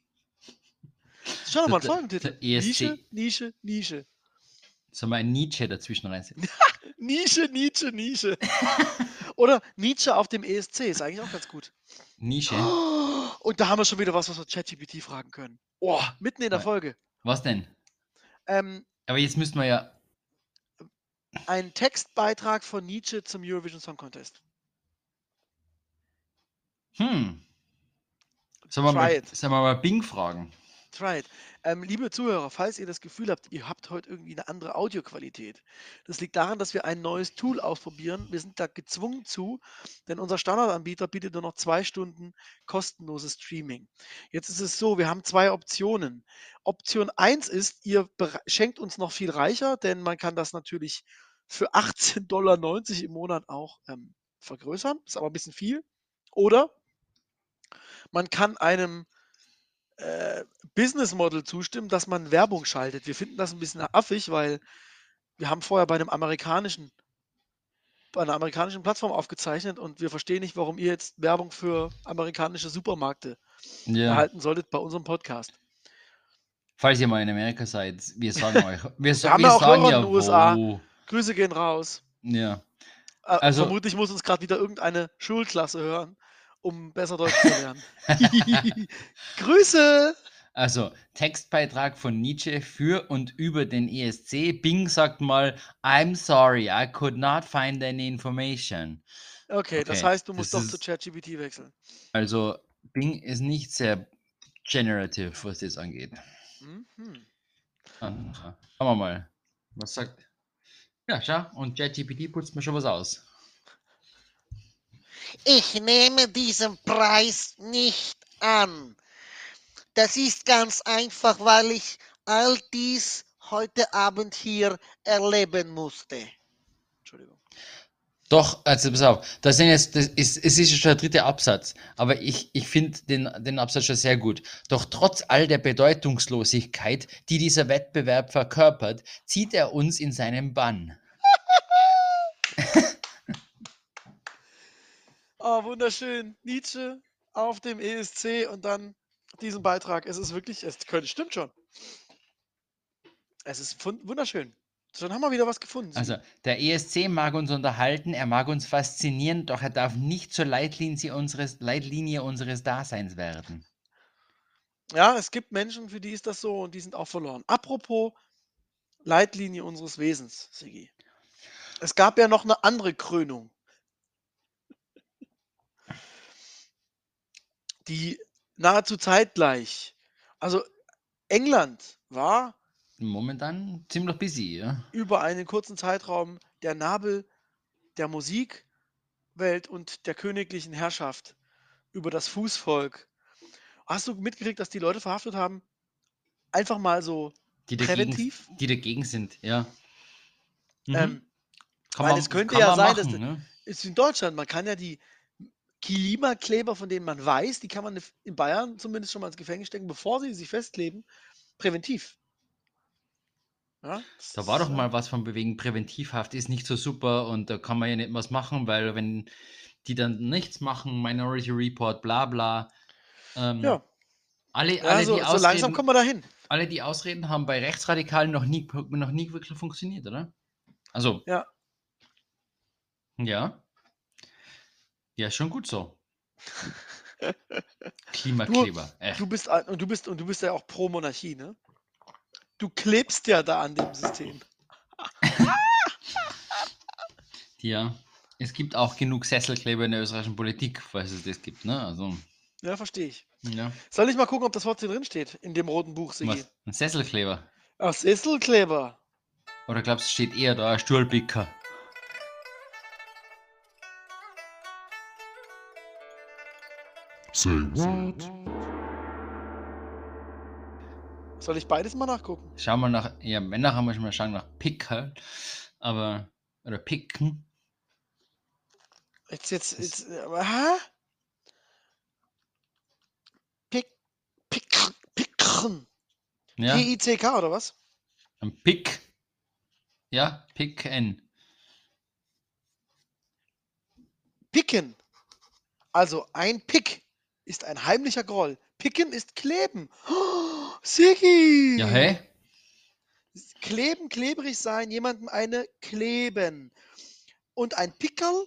Schau mal Folgentitel. ESC. Nische, Nische, Nische. Soll man ein Nietzsche dazwischen reinsetzen? Nische, Nietzsche, Nische. Oder Nietzsche auf dem ESC ist eigentlich auch ganz gut. Nische? Und da haben wir schon wieder was, was wir ChatGPT fragen können. Oh, mitten in der. Folge. Was denn? Ähm, Aber jetzt müssten wir ja. ein Textbeitrag von Nietzsche zum Eurovision Song Contest. Hm. Sollen wir, Try mal, it. sollen wir mal Bing fragen? It. Ähm, liebe Zuhörer, falls ihr das Gefühl habt, ihr habt heute irgendwie eine andere Audioqualität, das liegt daran, dass wir ein neues Tool ausprobieren. Wir sind da gezwungen zu, denn unser Standardanbieter bietet nur noch zwei Stunden kostenloses Streaming. Jetzt ist es so, wir haben zwei Optionen. Option 1 ist, ihr schenkt uns noch viel reicher, denn man kann das natürlich für 18,90 Dollar im Monat auch ähm, vergrößern. Ist aber ein bisschen viel. Oder man kann einem äh, Business Model zustimmen, dass man Werbung schaltet. Wir finden das ein bisschen affig, weil wir haben vorher bei einem amerikanischen, bei einer amerikanischen Plattform aufgezeichnet und wir verstehen nicht, warum ihr jetzt Werbung für amerikanische Supermärkte Ja. erhalten solltet bei unserem Podcast. Falls ihr mal in Amerika seid, wir sagen euch. Wir, sa haben wir ja auch sagen Hörer ja in den USA. wo. Grüße gehen raus. Ja. Äh, Also- vermutlich muss uns gerade wieder irgendeine Schulklasse hören, um besser Deutsch zu lernen. Grüße! Also, Textbeitrag von Nietzsche für und über den ESC. Bing sagt mal, I'm sorry, I could not find any information. Okay, das Okay, heißt, du musst das doch zu ChatGPT wechseln. Also, Bing ist nicht sehr generative, was das angeht. Mhm. Schauen wir mal. Was sagt. Ja, schau, und ChatGPT putzt mir schon was aus. Ich nehme diesen Preis nicht an. Das ist ganz einfach, weil ich all dies heute Abend hier erleben musste. Entschuldigung. Doch, also pass auf, das sind jetzt, das ist, es ist schon der dritte Absatz, aber ich, ich finde den, den Absatz schon sehr gut. Doch trotz all der Bedeutungslosigkeit, die dieser Wettbewerb verkörpert, zieht er uns in seinen Bann. Oh, wunderschön. Nietzsche auf dem ESC und dann diesen Beitrag. Es ist wirklich, es könnte, stimmt schon. Es ist wunderschön. Schon haben wir wieder was gefunden. Also, der ESC mag uns unterhalten, er mag uns faszinieren, doch er darf nicht zur Leitlinie unseres, Leitlinie unseres Daseins werden. ja, es gibt Menschen, für die ist das so und die sind auch verloren. Apropos Leitlinie unseres Wesens, Sigi. Es gab ja noch eine andere Krönung. Die nahezu zeitgleich. Also England war Momentan ziemlich busy, ja. über einen kurzen Zeitraum der Nabel der Musikwelt und der königlichen Herrschaft über das Fußvolk. Hast du mitgekriegt, dass die Leute verhaftet haben? Einfach mal so Die dagegen, präventiv? die dagegen sind, ja. Mhm. Ähm, Kann weil man- es könnte ja sein, dass machen, ne? ist in Deutschland, man kann ja die Klimakleber, von denen man weiß, die kann man in Bayern zumindest schon mal ins Gefängnis stecken, bevor sie sich festkleben, präventiv. Ja, Da war doch äh, mal was von wegen Präventivhaft ist nicht so super und da kann man ja nicht was machen, weil wenn die dann nichts machen, Minority Report, bla bla. Ähm, Ja, alle, ja alle, so, die so langsam Ausreden, kommen wir dahin. alle, die Ausreden haben bei Rechtsradikalen noch nie, noch nie wirklich funktioniert, oder? Also. Ja. Ja. Ja, schon gut so. Klimakleber. Echt. Du bist und du bist und du bist ja auch pro Monarchie, ne? Du klebst ja da an dem System. Ja. Es gibt auch genug Sesselkleber in der österreichischen Politik, falls es das gibt, ne? Also, Ja, verstehe ich. ja. Soll ich mal gucken, ob das Wort hier drin steht in dem roten Buch, Sigi? Was? Ein Sesselkleber. Ach, Sesselkleber. Oder glaubst du, steht eher da ein Stuhlpicker? Say what? Soll ich beides mal nachgucken? Schau mal nach, ja, Männer haben wir schon mal schauen nach Picker, aber, oder Picken. Jetzt, jetzt, Das- jetzt, äh, aber, hä? Pick, pick, pickern. Ja, P-I-C-K oder was? ein Pick. Ja, Picken. Picken. Also ein Pick ist ein heimlicher Groll. Picken ist kleben. Oh, Sigi! Ja, hä? Kleben, klebrig sein, jemandem eine kleben. Und ein Pickerl?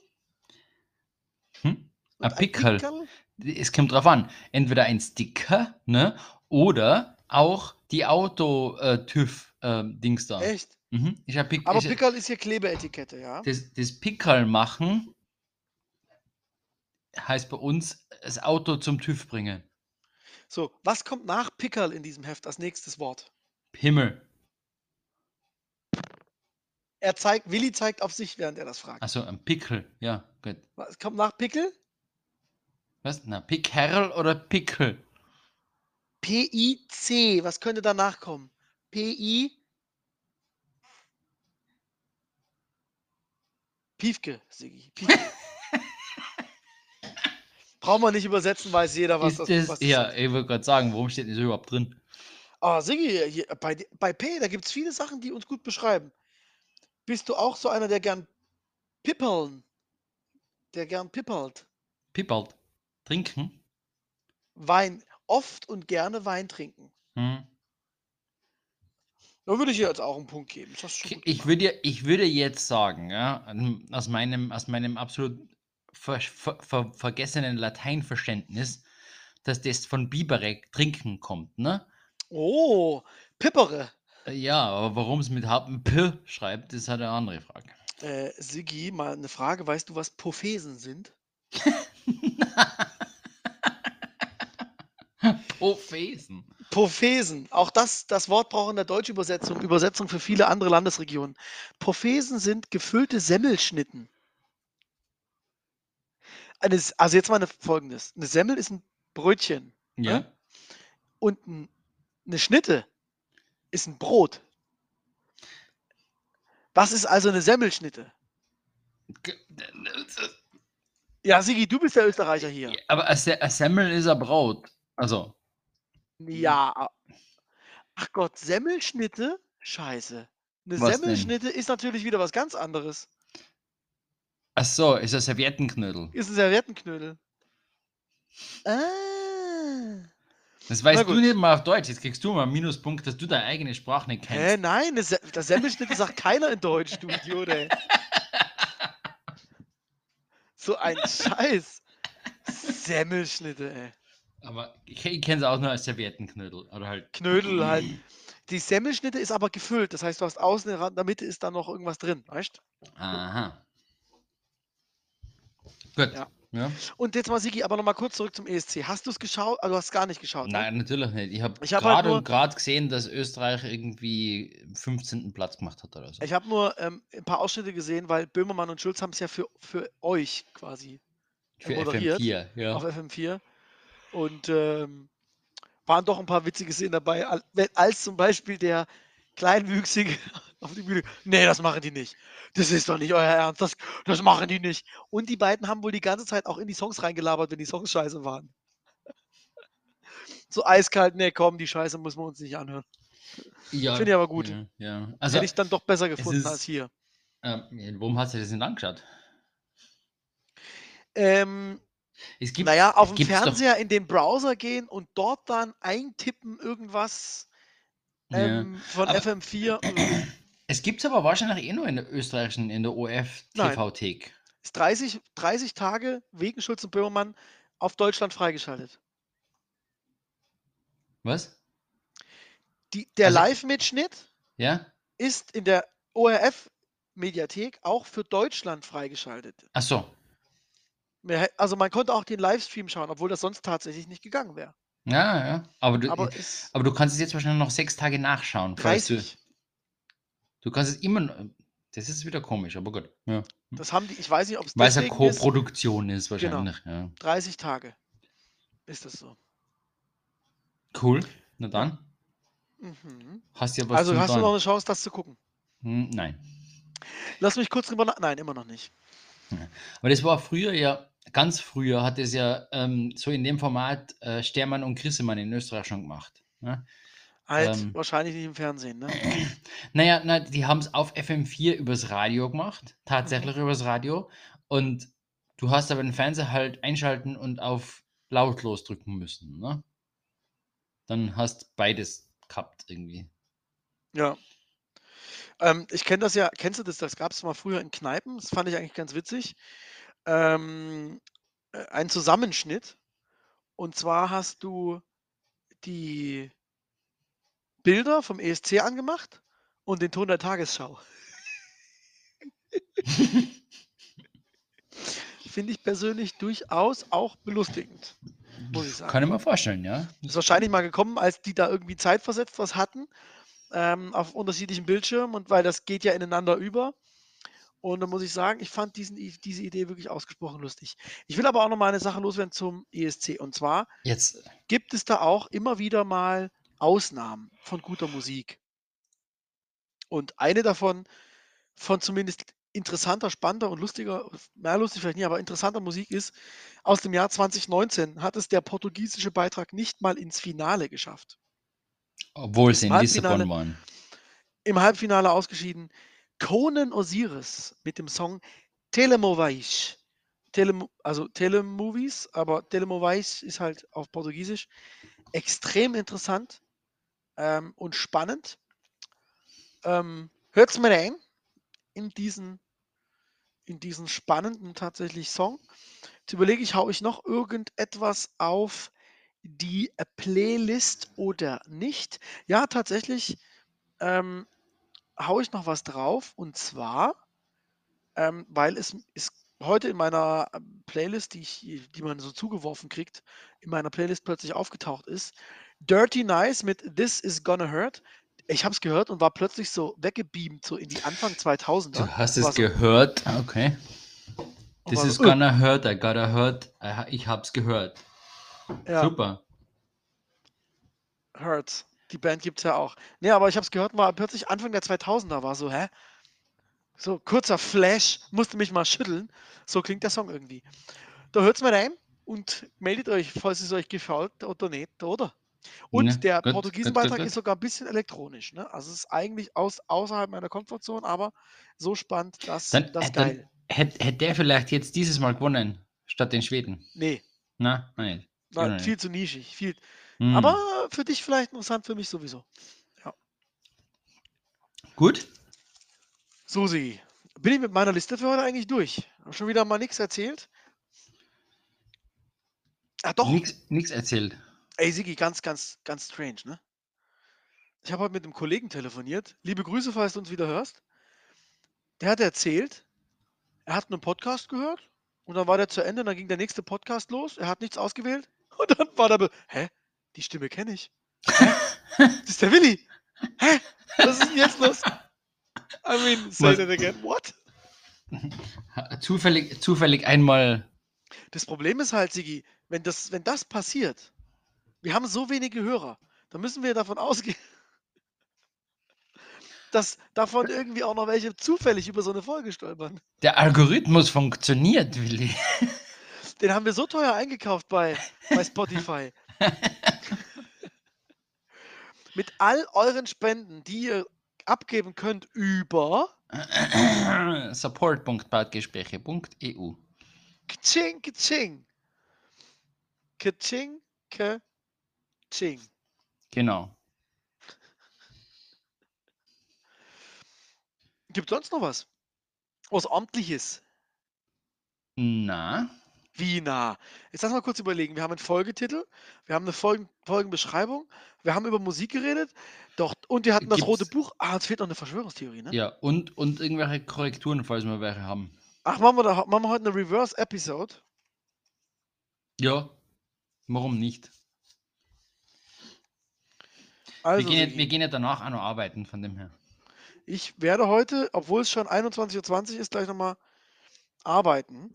Hm? Ein Pickerl. Pickerl? Es kommt drauf an. Entweder ein Sticker, ne? Oder auch die Auto-TÜV-Dings da. Echt? Mhm. Ich hab Pick, Aber ich, Pickerl ist hier Klebeetikette, ja? das, das Pickerl machen heißt bei uns das Auto zum TÜV bringen. So, was kommt nach Pickerl in diesem Heft als nächstes Wort? Himmel. Er zeigt, Willi zeigt auf sich, während er das fragt. Also ein Pickel. Ja, gut. Was kommt nach Pickel? Was? Na, Pickerl oder Pickel? P-I-C. Was könnte danach kommen? P-I. Piefke, Sigi. Piefke. Brauchen wir nicht übersetzen, weiß jeder, was Ist das, das, was das ja, ist. ich wollte gerade sagen, warum steht das überhaupt drin? Ah, Sigi, hier, bei, bei P, da gibt es viele Sachen, die uns gut beschreiben. Bist du auch so einer, der gern pippeln? Der gern pippelt? Pippelt. Trinken? Wein, oft und gerne Wein trinken. Hm. Da würde ich dir jetzt auch einen Punkt geben. Ich würde, ich würde jetzt sagen, ja, aus meinem, aus meinem absolut ver, ver, ver, vergessenen Lateinverständnis, dass das von Biberek trinken kommt, ne? Oh, Pippere. Äh, Ja, aber warum es mit hartem P schreibt, ist halt eine andere Frage. Äh, Siggi, mal eine Frage. Weißt du, was Pophesen sind? Prophesen. Pophesen. Auch das, das Wort braucht in der deutschen Übersetzung, Übersetzung für viele andere Landesregionen. Pophesen sind gefüllte Semmelschnitten. Eine, S- also jetzt mal eine, folgendes. Eine Semmel ist ein Brötchen. Ja. Ne? Und ein, eine Schnitte ist ein Brot. Was ist also eine Semmelschnitte? Ge- Ja, Sigi, du bist der Österreicher hier. Aber ein Semmel ist ein Brot. Also, Ja. a- Ach Gott, Semmelschnitte? Scheiße. Eine Was denn? Semmelschnitte ist natürlich wieder was ganz anderes. Ach so, ist ein Serviettenknödel. Ist ein Serviettenknödel. Ah. Das weißt du nicht mal auf Deutsch. Jetzt kriegst du mal einen Minuspunkt, dass du deine eigene Sprache nicht kennst. Hä, nein, Se das Semmelschnitte sagt keiner in Deutsch, du Idiot. So ein Scheiß. Semmelschnitte, ey. Aber ich, ich kenne es auch nur als Serviettenknödel. Oder halt. Knödel halt. Die Semmelschnitte ist aber gefüllt. Das heißt, du hast außen in der Mitte ist da noch irgendwas drin, weißt Aha. Gut. Ja. Ja. Und jetzt mal, Sigi, aber nochmal kurz zurück zum ESC. Hast du es geschaut? Also, du hast gar nicht geschaut. Ne? Nein, natürlich nicht. Ich habe hab halt gerade nur- und gerade gesehen, dass Österreich irgendwie 15. Platz gemacht hat oder so. Ich habe nur ähm, ein paar Ausschnitte gesehen, weil Böhmermann und Schulz haben es ja für, für euch quasi Für moderiert FM4, ja. auf FM4. Und ähm, waren doch ein paar witzige Szenen dabei, als zum Beispiel der Kleinwüchsige auf die Bühne. Nee, das machen die nicht. Das ist doch nicht euer Ernst. Das, das machen die nicht. Und die beiden haben wohl die ganze Zeit auch in die Songs reingelabert, wenn die Songs scheiße waren. So eiskalt, nee, komm, die Scheiße muss man uns nicht anhören. ja Finde ich aber gut. Ja, ja. Also, Hätte ich dann doch besser gefunden ist- als hier. ähm, warum hast du das nicht angeschaut? Ähm, Es gibt, naja, auf dem gibt's doch- Fernseher in den Browser gehen und dort dann eintippen irgendwas Ja. ähm, von Aber- FM4. Es gibt es aber wahrscheinlich eh nur in der österreichischen, in der OF-TV-Thek. ist 30, 30 Tage wegen Schulz und Böhmermann auf Deutschland freigeschaltet. Was? Die, der Also- Live-Mitschnitt Ja? ist in der ORF-Mediathek auch für Deutschland freigeschaltet. Ach so. Also man konnte auch den Livestream schauen, obwohl das sonst tatsächlich nicht gegangen wäre. Ja, ja. Aber du, Aber aber, du kannst es jetzt wahrscheinlich noch sechs Tage nachschauen. falls Du, 30. du kannst es immer. noch- Das ist wieder komisch, aber gut. Ja. Das haben die, ich weiß nicht, ob es Weil es eine ist. Co-Produktion ist, Genau. wahrscheinlich. Ja. 30 Tage ist das so. Cool. Na dann. Mhm. Hast du ja was Also hast du noch eine Chance, das zu gucken. Hm, Nein. Lass mich kurz drüber nach. Nein, immer noch nicht. Aber das war früher ja, ganz früher hat es ja ähm, so in dem Format äh, Stermann und Grissemann in Österreich schon gemacht. Ne? Halt Ähm. wahrscheinlich nicht im Fernsehen, ne? Naja, na, die haben es auf FM4 übers Radio gemacht, tatsächlich übers Radio. Und du hast aber den Fernseher halt einschalten und auf lautlos drücken müssen. Ne? Dann hast beides gehabt irgendwie. Ja. Ähm, ich kenne das ja, kennst du das? Das gab es mal früher in Kneipen. Das fand ich eigentlich ganz witzig. Ähm, äh, ein Zusammenschnitt. Und zwar hast du die Bilder vom ESC angemacht und den Ton der Tagesschau. Finde ich persönlich durchaus auch belustigend, muss ich sagen. Kann ich mir vorstellen, ja. Ist wahrscheinlich mal gekommen, als die da irgendwie zeitversetzt was hatten, ähm, auf unterschiedlichen Bildschirmen und weil das geht ja ineinander über. Und da muss ich sagen, ich fand diesen, diese Idee wirklich ausgesprochen lustig. Ich will aber auch noch mal eine Sache loswerden zum ESC. Und zwar Jetzt, gibt es da auch immer wieder mal Ausnahmen von guter Musik. Und eine davon von zumindest interessanter, spannender und lustiger, mehr lustig vielleicht nicht, aber interessanter Musik ist, aus dem Jahr 2019 hat es der portugiesische Beitrag nicht mal ins Finale geschafft. obwohl sie in Lissabon waren. Im Halbfinale ausgeschieden Conan Osiris mit dem Song Telemovais. Tele, also Telemovies, aber Telemovais ist halt auf Portugiesisch. Extrem interessant ähm, und spannend. Ähm, Hört mal rein in diesen, in diesen spannenden tatsächlich Song. Jetzt überlege ich, hau ich noch irgendetwas auf die Playlist oder nicht? Ja, tatsächlich ähm, haue ich noch was drauf und zwar, ähm, weil es ist heute in meiner ähm, Playlist, die, ich, die man so zugeworfen kriegt, in meiner Playlist plötzlich aufgetaucht ist. Dirty Nice mit This is Gonna Hurt. Ich habe es gehört und war plötzlich so weggebeamt, so in die Anfang 2000er. Du hast es so, gehört, okay. und This is so, äh, gonna hurt, I gotta hurt. I ha- Ich hab's gehört. ja, Super. Hurts. Die Band gibt es ja auch. Nee, aber ich habe es gehört, war plötzlich Anfang der 2000er, war so, hä? So kurzer Flash, musste mich mal schütteln. So klingt der Song irgendwie. Da hört's mal rein und meldet euch, falls es euch gefällt oder nicht, oder? Und Ne, der gut, portugiesen gut, gut, Beitrag gut. ist sogar ein bisschen elektronisch. Ne? Also es ist eigentlich aus, außerhalb meiner Komfortzone, aber so spannend, dass Dann, das äh, geil. hätte hätt der vielleicht jetzt dieses Mal gewonnen, statt den Schweden. Nee, Na, nein. Genau viel zu nischig. Viel, Hm. Aber für dich vielleicht interessant, für mich sowieso. Gut. Susi, bin ich mit meiner Liste für heute eigentlich durch? Hab schon wieder mal nichts erzählt? Ah, doch. Nichts erzählt. Ey, Sigi, ganz, ganz, ganz strange, ne? Ich habe heute mit einem Kollegen telefoniert. Liebe Grüße, falls du uns wieder hörst. Der hat erzählt, er hat einen Podcast gehört und dann war der zu Ende und dann ging der nächste Podcast los. Er hat nichts ausgewählt und dann war der, hä? Die Stimme kenne ich. Das ist der Willi. Hä? Was ist denn jetzt los? I mean, say Was- that again. What? Zufällig, zufällig einmal. Das Problem ist halt, Sigi, wenn das, wenn das passiert, wir haben so wenige Hörer, dann müssen wir davon ausgehen, dass davon irgendwie auch noch welche zufällig über so eine Folge stolpern. Der Algorithmus funktioniert, Willi. Den haben wir so teuer eingekauft bei, bei Spotify. Mit all euren Spenden, die ihr abgeben könnt über support.badgespräche.eu. Kching, Kching. Kching, Kching. Genau. Gibt sonst noch was? Was Amtliches? Na, Wie nah? Jetzt lass mal kurz überlegen. Wir haben einen Folgetitel, wir haben eine Folgen Folgenbeschreibung, wir haben über Musik geredet, doch, und wir hatten das rote Gibt's- Buch. Ah, es fehlt noch eine Verschwörungstheorie, ne? ja, und, und irgendwelche Korrekturen, falls wir welche haben. Ach, machen wir, da, machen wir heute eine Reverse-Episode? Ja, warum nicht? Also, wir, gehen ja, wir gehen ja danach auch noch arbeiten, von dem her. ich werde heute, obwohl es schon 21.20 Uhr ist, gleich nochmal arbeiten.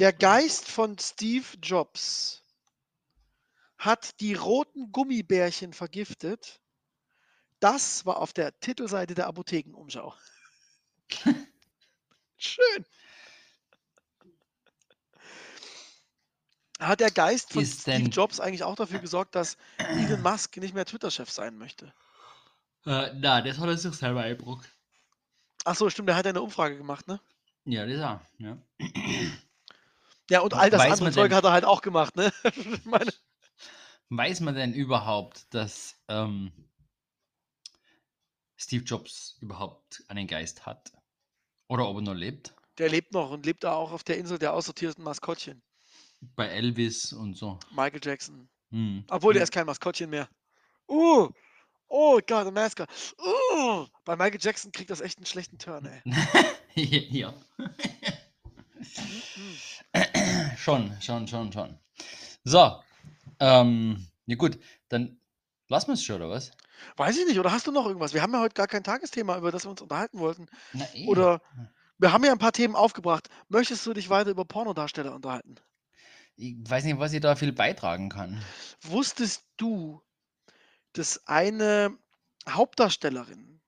Der Geist von Steve Jobs hat die roten Gummibärchen vergiftet. Das war auf der Titelseite der Apothekenumschau. Schön. Hat der Geist von Ist Steve Jobs eigentlich auch dafür gesorgt, dass Elon Musk nicht mehr Twitter-Chef sein möchte? Äh, na, das hat er sich selber eingebrockt. Ach so, stimmt, der hat ja eine Umfrage gemacht, ne? Ja, das auch. Ja. Ja, und all das Weiß andere Zeug denn- hat er halt auch gemacht, ne? Weiß man denn überhaupt, dass ähm, Steve Jobs überhaupt einen Geist hat? Oder ob er noch lebt? der lebt noch und lebt da auch auf der Insel der aussortierten Maskottchen. Bei Elvis und so. Michael Jackson. Hm. Obwohl, der Hm. ist kein Maskottchen mehr. Uh! Oh Gott, der Masker. Uh! Bei Michael Jackson kriegt das echt einen schlechten Turn, ey. ja. Schon, schon, schon, schon. So. Ähm, ja gut, dann lassen wir es schon, oder was? Weiß ich nicht, oder hast du noch irgendwas? Wir haben ja heute gar kein Tagesthema, über das wir uns unterhalten wollten. Na, eh. Oder wir haben ja ein paar Themen aufgebracht. Möchtest du dich weiter über Pornodarsteller unterhalten? Ich weiß nicht, was ich da viel beitragen kann. Wusstest du, dass eine Hauptdarstellerin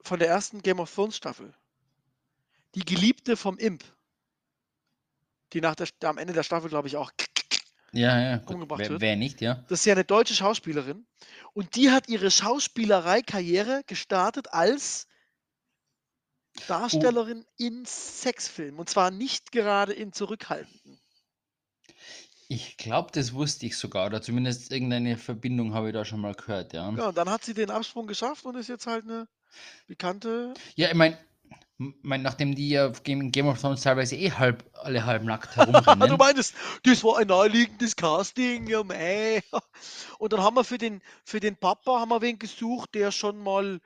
von der ersten Game of Thrones Staffel, die Geliebte vom Imp, die nach der, am Ende der Staffel, glaube ich, auch, Ja, ja. Umgebracht Wer, wird. wer nicht, ja? das ist ja eine deutsche Schauspielerin, und die hat ihre Schauspielerei-Karriere gestartet als Darstellerin in Sexfilmen. Und zwar nicht gerade in zurückhaltenden. Ich glaube, das wusste ich sogar, oder zumindest irgendeine Verbindung habe ich da schon mal gehört, ja. Ja, und dann hat sie den Absprung geschafft und ist jetzt halt eine bekannte. Ja, ich meine, mein, nachdem die ja auf Game, Game of Thrones teilweise eh halb, alle halb nackt du herumrennen. meinst, das war ein naheliegendes Casting, ja mei. Und dann haben wir für den, für den Papa haben wir wen gesucht, der schon mal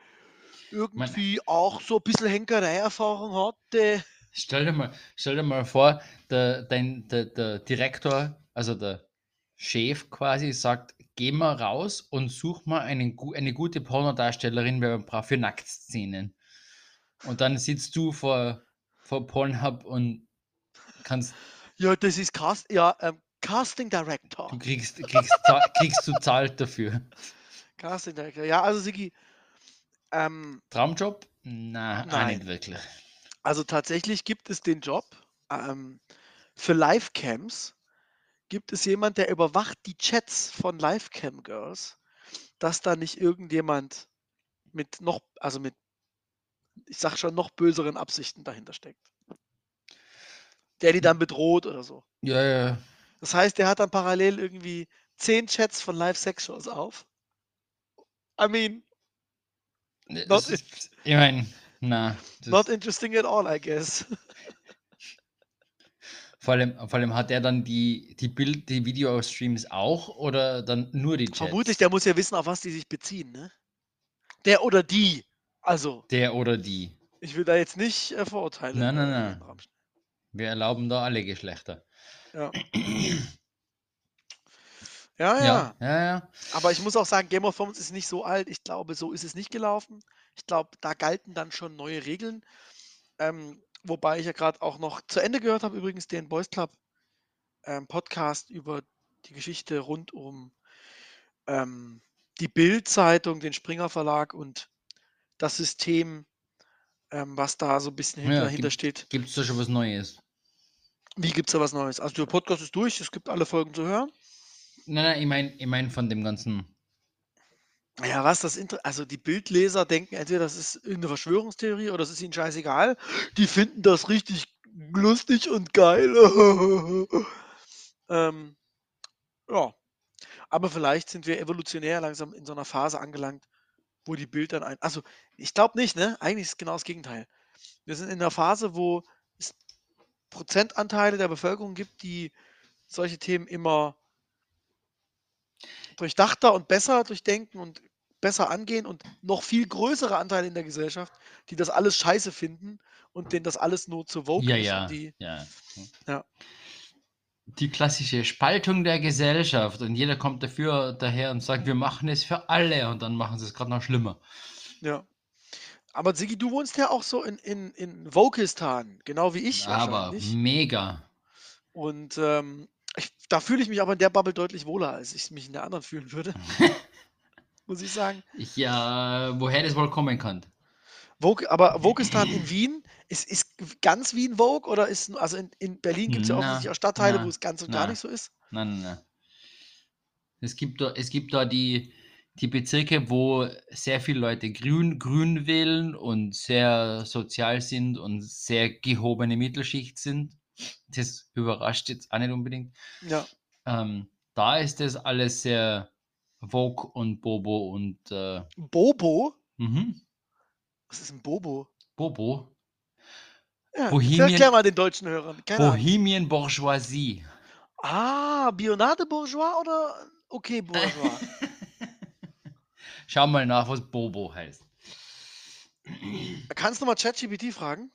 irgendwie auch so ein bisschen Henkerei-Erfahrung hatte. Stell dir mal, stell dir mal vor, der, dein, der, der Direktor, also der Chef quasi, sagt, geh mal raus und such mal einen, eine gute Pornodarstellerin, für Nacktszenen. Und dann sitzt du vor, vor Pornhub und kannst, Ja, das ist Cast, ja, ähm, Casting Director. du kriegst, kriegst, kriegst du zahlt dafür. Casting Director. Ja, also Sigi, ähm, Traumjob? Na, Nein. nicht wirklich. also tatsächlich gibt es den Job ähm, für Livecams. Gibt es jemand, der überwacht die Chats von Livecam Girls, dass da nicht irgendjemand mit noch, also mit, ich sag schon, noch böseren Absichten dahinter steckt. Der die dann bedroht oder so. Ja, ja. Das heißt, der hat dann parallel irgendwie zehn Chats von Live-Sex-Shows auf. I mean, Das Not ist, ich meine, na. Not interesting at all, I guess. vor, allem, vor allem hat er dann die, die Bild-, die Video-Streams auch oder dann nur die Chats? Vermutlich, der muss ja wissen, auf was die sich beziehen, ne? Der oder die. Also, Der oder die. ich will da jetzt nicht äh, Vorurteile. Nein, nein, in nein. Wir erlauben da alle Geschlechter. Ja. Ja, ja, Ja, ja, ja. Aber ich muss auch sagen, Game of Thrones ist nicht so alt. Ich glaube, so ist es nicht gelaufen. Ich glaube, da galten dann schon neue Regeln. Ähm, wobei ich ja gerade auch noch zu Ende gehört habe, übrigens den Boys Club ähm, Podcast über die Geschichte rund um ähm, die Bild-Zeitung, den Springer Verlag und das System, ähm, was da so ein bisschen hinter, Ja, dahinter gibt- steht. Gibt es da schon was Neues? Wie gibt es da was Neues? Also der Podcast ist durch, es gibt alle Folgen zu hören. Nein, nein, ich meine ich mein von dem ganzen. Ja, was das Inter also die Bildleser denken entweder das ist irgendeine Verschwörungstheorie oder es ist ihnen scheißegal. Die finden das richtig lustig und geil. ähm, ja. Aber vielleicht sind wir evolutionär langsam in so einer Phase angelangt, wo die Bild dann ein. Also, ich glaube nicht, ne? Eigentlich ist es genau das Gegenteil. Wir sind in einer Phase, wo es Prozentanteile der Bevölkerung gibt, die solche Themen immer durchdachter und besser durchdenken und besser angehen und noch viel größere Anteile in der Gesellschaft, die das alles scheiße finden und denen das alles nur zu Vogue Ja, ist. ja, die, ja. Ja. Die klassische Spaltung der Gesellschaft und jeder kommt dafür daher und sagt, wir machen es für alle und dann machen sie es gerade noch schlimmer. ja. Aber Sigi, du wohnst ja auch so in, in, in Vokistan, genau wie ich Aber mega. Und ähm, ich, da fühle ich mich aber in der Bubble deutlich wohler, als ich mich in der anderen fühlen würde. Muss ich sagen. Ich, ja, woher das wohl kommen kann. Vogue, aber Vokistan in Wien, ist, ist ganz Wien Vogue oder ist, also in, in Berlin gibt es ja offensichtlich auch Stadtteile, na, wo es ganz und gar na. nicht so ist. Nein, nein, nein. Es gibt da, es gibt da die, die Bezirke, wo sehr viele Leute grün, grün wählen und sehr sozial sind und sehr gehobene Mittelschicht sind. Das überrascht jetzt auch nicht unbedingt. Ja. Ähm, da ist das alles sehr Vogue und Bobo und äh, Bobo? mhm, Was ist ein Bobo? Bobo. Ja, Bohemian- erklär mal den deutschen Hörern. Keine Ahnung. Bohemian Bourgeoisie. Ah, Bionade Bourgeois oder okay Bourgeois? Schau mal nach, was Bobo heißt. Kannst du mal ChatGPT fragen?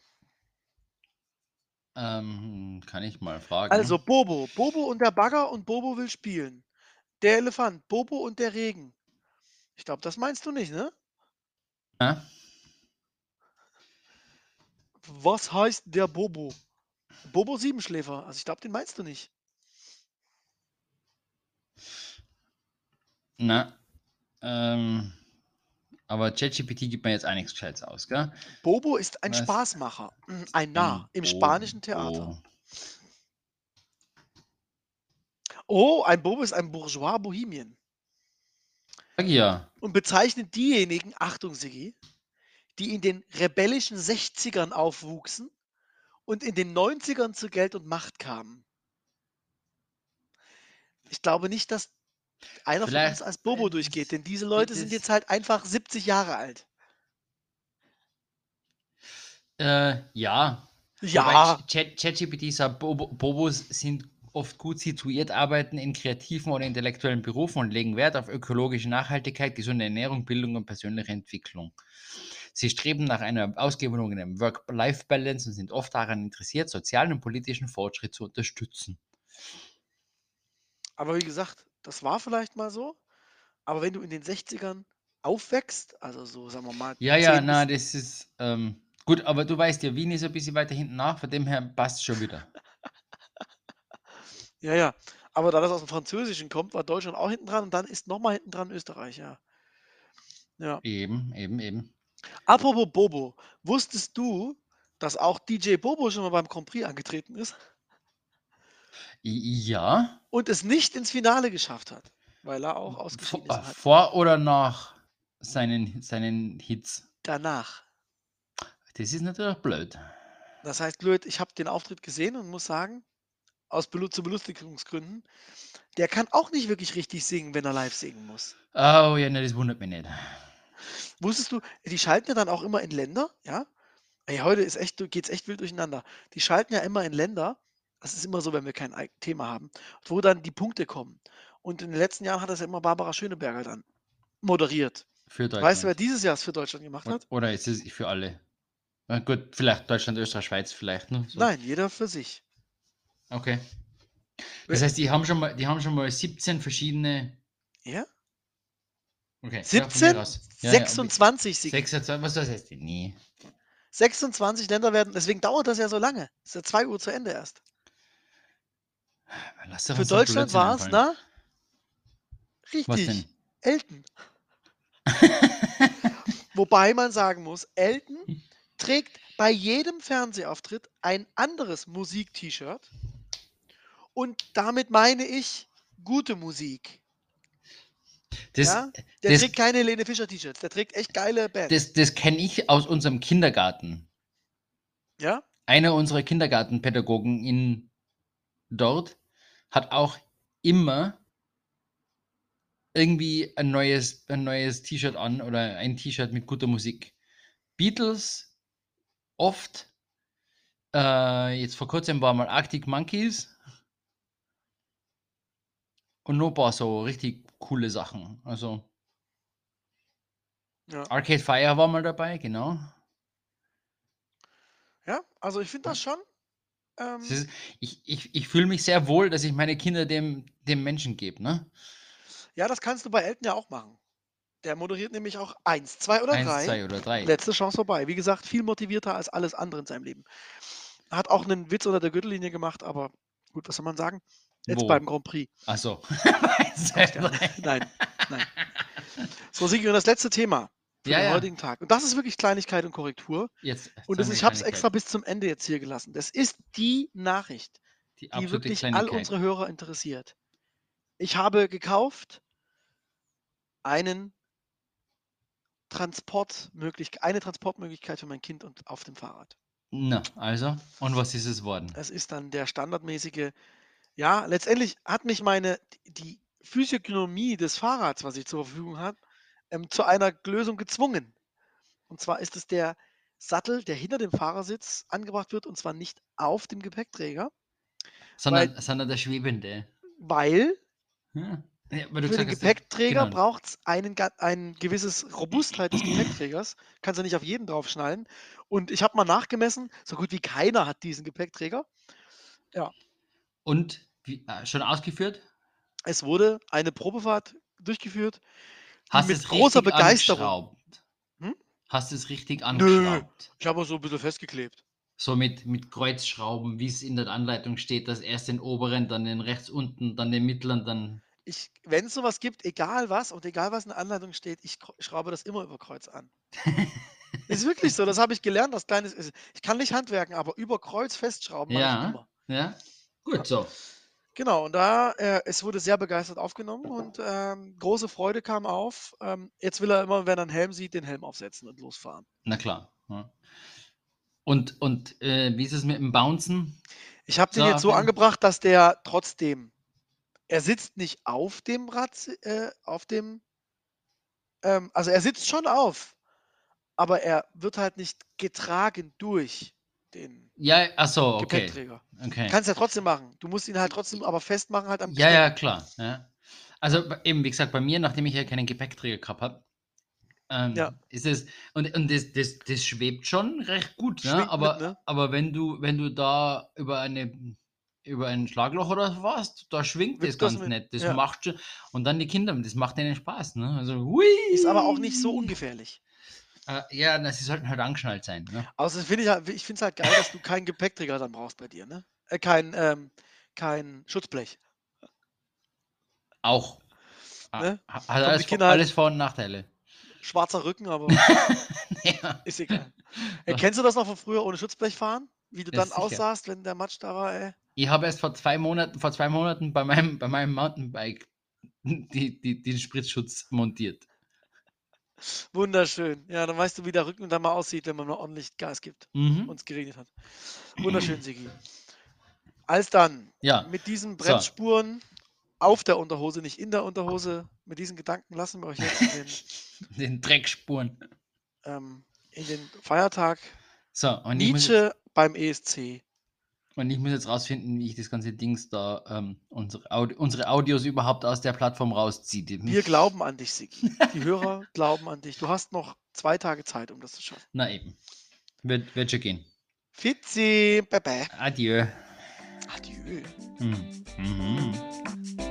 Ähm, kann ich mal fragen. Also Bobo, Bobo und der Bagger und Bobo will spielen. Der Elefant, Bobo und der Regen. Ich glaube, das meinst du nicht, ne? Ja? Was heißt der Bobo? Bobo Siebenschläfer. Also ich glaube, den meinst du nicht. Na, ähm, aber ChatGPT gibt mir jetzt auch nichts Gescheites aus, gell? Bobo ist ein Was? Spaßmacher, mm, ein Narr im spanischen Theater. Oh, ein Bobo ist ein Bourgeois Bohemien ja. und bezeichnet diejenigen, Achtung Sigi, die in den rebellischen 60ern aufwuchsen und in den 90ern zu Geld und Macht kamen. Ich glaube nicht, dass einer von Vielleicht- uns als Bobo durchgeht, denn diese Leute sind jetzt halt einfach 70 Jahre alt. Äh, ja. Ja, ChatGPT sagt, Bobo- Bobos sind oft gut situiert, arbeiten in kreativen oder intellektuellen Berufen und legen Wert auf ökologische Nachhaltigkeit, gesunde Ernährung, Bildung und persönliche Entwicklung. Sie streben nach einer ausgewogenen Work-Life-Balance und sind oft daran interessiert, sozialen und politischen Fortschritt zu unterstützen. aber wie gesagt, das war vielleicht mal so. Aber wenn du in den 60ern aufwächst, also so sagen wir mal. Ja, ja, 10 na, das ist ähm, gut, aber du weißt ja, Wien ist ein bisschen weiter hinten nach, von dem her passt schon wieder. Ja, ja. Aber da das aus dem Französischen kommt, war Deutschland auch hinten dran und dann ist nochmal hinten dran Österreich, ja. Ja. Eben, eben, eben. Apropos Bobo, wusstest du, dass auch DJ Bobo schon mal beim Grand Prix angetreten ist Ja, und es nicht ins Finale geschafft hat, weil er auch vor, ausgeschieden äh, ist. Vor oder nach seinen, seinen Hits. danach. Das ist natürlich blöd. Das heißt, blöd, ich habe den Auftritt gesehen und muss sagen, aus Belu zu Belustigungsgründen, der kann auch nicht wirklich richtig singen, wenn er live singen muss. Oh ja, ne, das wundert mich nicht. Wusstest du, die schalten ja dann auch immer in Länder, ja? Ey, heute ist echt, geht's echt wild durcheinander. Die schalten ja immer in Länder, das ist immer so, wenn wir kein eig- Thema haben, wo dann die Punkte kommen. Und in den letzten Jahren hat das ja immer Barbara Schöneberger dann moderiert. Für Weißt du, wer Deutschland. dieses Jahr es für Deutschland gemacht hat? Oder ist es für alle? Na gut, vielleicht Deutschland, Österreich, Schweiz, vielleicht. Ne? So. Nein, jeder für sich. Okay. Das heißt, die haben schon mal, die haben schon mal 17 verschiedene. Ja? Okay. ja, von 17? mir aus. Ja, ja, 26 Siege. 26, was das heißt? Nee. 26 Länder werden, deswegen dauert das ja so lange. Es ist ja 2 Uhr zu Ende erst. Für Deutschland war es? Was Richtig. Elton. Wobei man sagen muss, Elton trägt bei jedem Fernsehauftritt ein anderes Musik-T-Shirt. Und damit meine ich gute Musik. Das, ja? Der das, trägt keine Helene Fischer T-Shirts, der trägt echt geile Bands. das, das kenne ich aus unserem Kindergarten. ja? Einer unserer Kindergartenpädagogen in dort hat auch immer irgendwie ein neues, ein neues T-Shirt an oder ein T-Shirt mit guter Musik. Beatles oft. Äh, jetzt vor kurzem war mal Arctic Monkeys. Und noch ein paar so richtig coole Sachen. Also Ja. Arcade Fire war mal dabei, genau. ja, also ich finde das schon. Ähm, Das ist, ich ich, ich fühle mich sehr wohl, dass ich meine Kinder dem, dem Menschen gebe. Ne? ja, das kannst du bei Elton ja auch machen. Der moderiert nämlich auch eins, zwei oder Eins, drei. zwei oder drei. Letzte Chance vorbei. Wie gesagt, viel motivierter als alles andere in seinem Leben. Hat auch einen Witz unter der Gürtellinie gemacht, aber gut, was soll man sagen? Jetzt Wo? beim Grand Prix. Achso. Nein, nein. So, Sigi, und das letzte Thema für Ja, den ja. heutigen Tag. Und das ist wirklich Kleinigkeit und Korrektur. Jetzt Und das, ich habe es extra bis zum Ende jetzt hier gelassen. Das ist die Nachricht, die die wirklich all unsere Hörer interessiert. Ich habe gekauft einen Transportmöglichkeit, eine Transportmöglichkeit für mein Kind und auf dem Fahrrad. Na, also, und was ist es worden? Es ist dann der standardmäßige, ja, letztendlich hat mich meine, die Physiognomie des Fahrrads, was ich zur Verfügung habe, ähm, zu einer Lösung gezwungen. Und zwar ist es der Sattel, der hinter dem Fahrersitz angebracht wird, und zwar nicht auf dem Gepäckträger, Sondern, sondern der Schwebende. weil Ja. Ja, weil du für den Gepäckträger genau. braucht es ein gewisses Robustheit des Gepäckträgers. Kannst du nicht auf jeden draufschnallen. Und ich habe mal nachgemessen, so gut wie keiner hat diesen Gepäckträger. Und wie, äh, schon ausgeführt? Es wurde eine Probefahrt durchgeführt Hast mit es großer Begeisterung. Hm? Hast du es richtig angeschraubt? Ich habe so ein bisschen festgeklebt. So mit, mit Kreuzschrauben, wie es in der Anleitung steht, dass erst den oberen, dann den rechts unten, dann den mittleren, dann. Ich, wenn es sowas gibt, egal was und egal was in der Anleitung steht, ich schraube das immer über Kreuz an. ist wirklich so, das habe ich gelernt, das kleines ist. Ich kann nicht handwerken, aber über Kreuz festschrauben mache ich Ja, immer. ja. Gut, so. Genau, und da, äh, es wurde sehr begeistert aufgenommen und ähm, große Freude kam auf. Ähm, jetzt will er immer, wenn er einen Helm sieht, den Helm aufsetzen und losfahren. Na klar. Ja. Und, und äh, wie ist es mit dem Bouncen? Ich habe den So, jetzt so angebracht, dass der trotzdem, er sitzt nicht auf dem Rad, äh, auf dem, ähm, also er sitzt schon auf, aber er wird halt nicht getragen durch den Ja, achso, okay. Gepäckträger. okay. Kannst ja trotzdem machen. Du musst ihn halt trotzdem aber festmachen halt am Ja, ja, klar. Ja. Also eben, wie gesagt, bei mir, nachdem ich ja keinen Gepäckträger gehabt habe, ähm, Ja. ist es, und, und das, das, das schwebt schon recht gut, ne? Schwingt mit, aber, ne? aber wenn du, wenn du da über eine über ein Schlagloch oder was, da schwingt das Wippt das ganz mit, nett. Das ja. macht schon. Und dann die Kinder, das macht denen Spaß, ne? Also, hui. Ist aber auch nicht so ungefährlich. Äh, ja, na, sie sollten halt angeschnallt sein, ne? Außerdem finde ich, halt- ich finde es halt geil, dass du keinen Gepäckträger dann brauchst bei dir, ne? Äh, kein, ähm, kein Schutzblech. Auch. Ah, Ne? ha- Hat die alles, Vor- Kinder halt- alles Vor- und Nachteile. Schwarzer Rücken, aber ja. ist egal. Äh, kennst du das noch von früher ohne Schutzblech fahren? Wie du Ja, dann sicher. aussahst, wenn der Matsch da war, ey? Ich habe erst vor zwei Monaten, vor zwei Monaten bei meinem, bei meinem Mountainbike die, die, den Spritzschutz montiert. Wunderschön. Ja, dann weißt du, wie der Rücken dann mal aussieht, wenn man mal ordentlich Gas gibt Mhm. und es geregnet hat. Wunderschön, Sigi. Als dann Ja, mit diesen So. Bremsspuren auf der Unterhose, nicht in der Unterhose, mit diesen Gedanken lassen wir euch jetzt in den, den Dreckspuren. ähm, in den Feiertag. So, und Nietzsche beim ESC. Und ich muss jetzt rausfinden, wie ich das ganze Dings da, ähm, unsere, Audi unsere Audios überhaupt aus der Plattform rausziehe. Wir glauben an dich, Sigi. Die Hörer glauben an dich. Du hast noch zwei Tage Zeit, um das zu schaffen. Na eben. Wird, wird schon gehen. Fitzi, bye bye. Adieu. Adieu. Mhm. Mhm.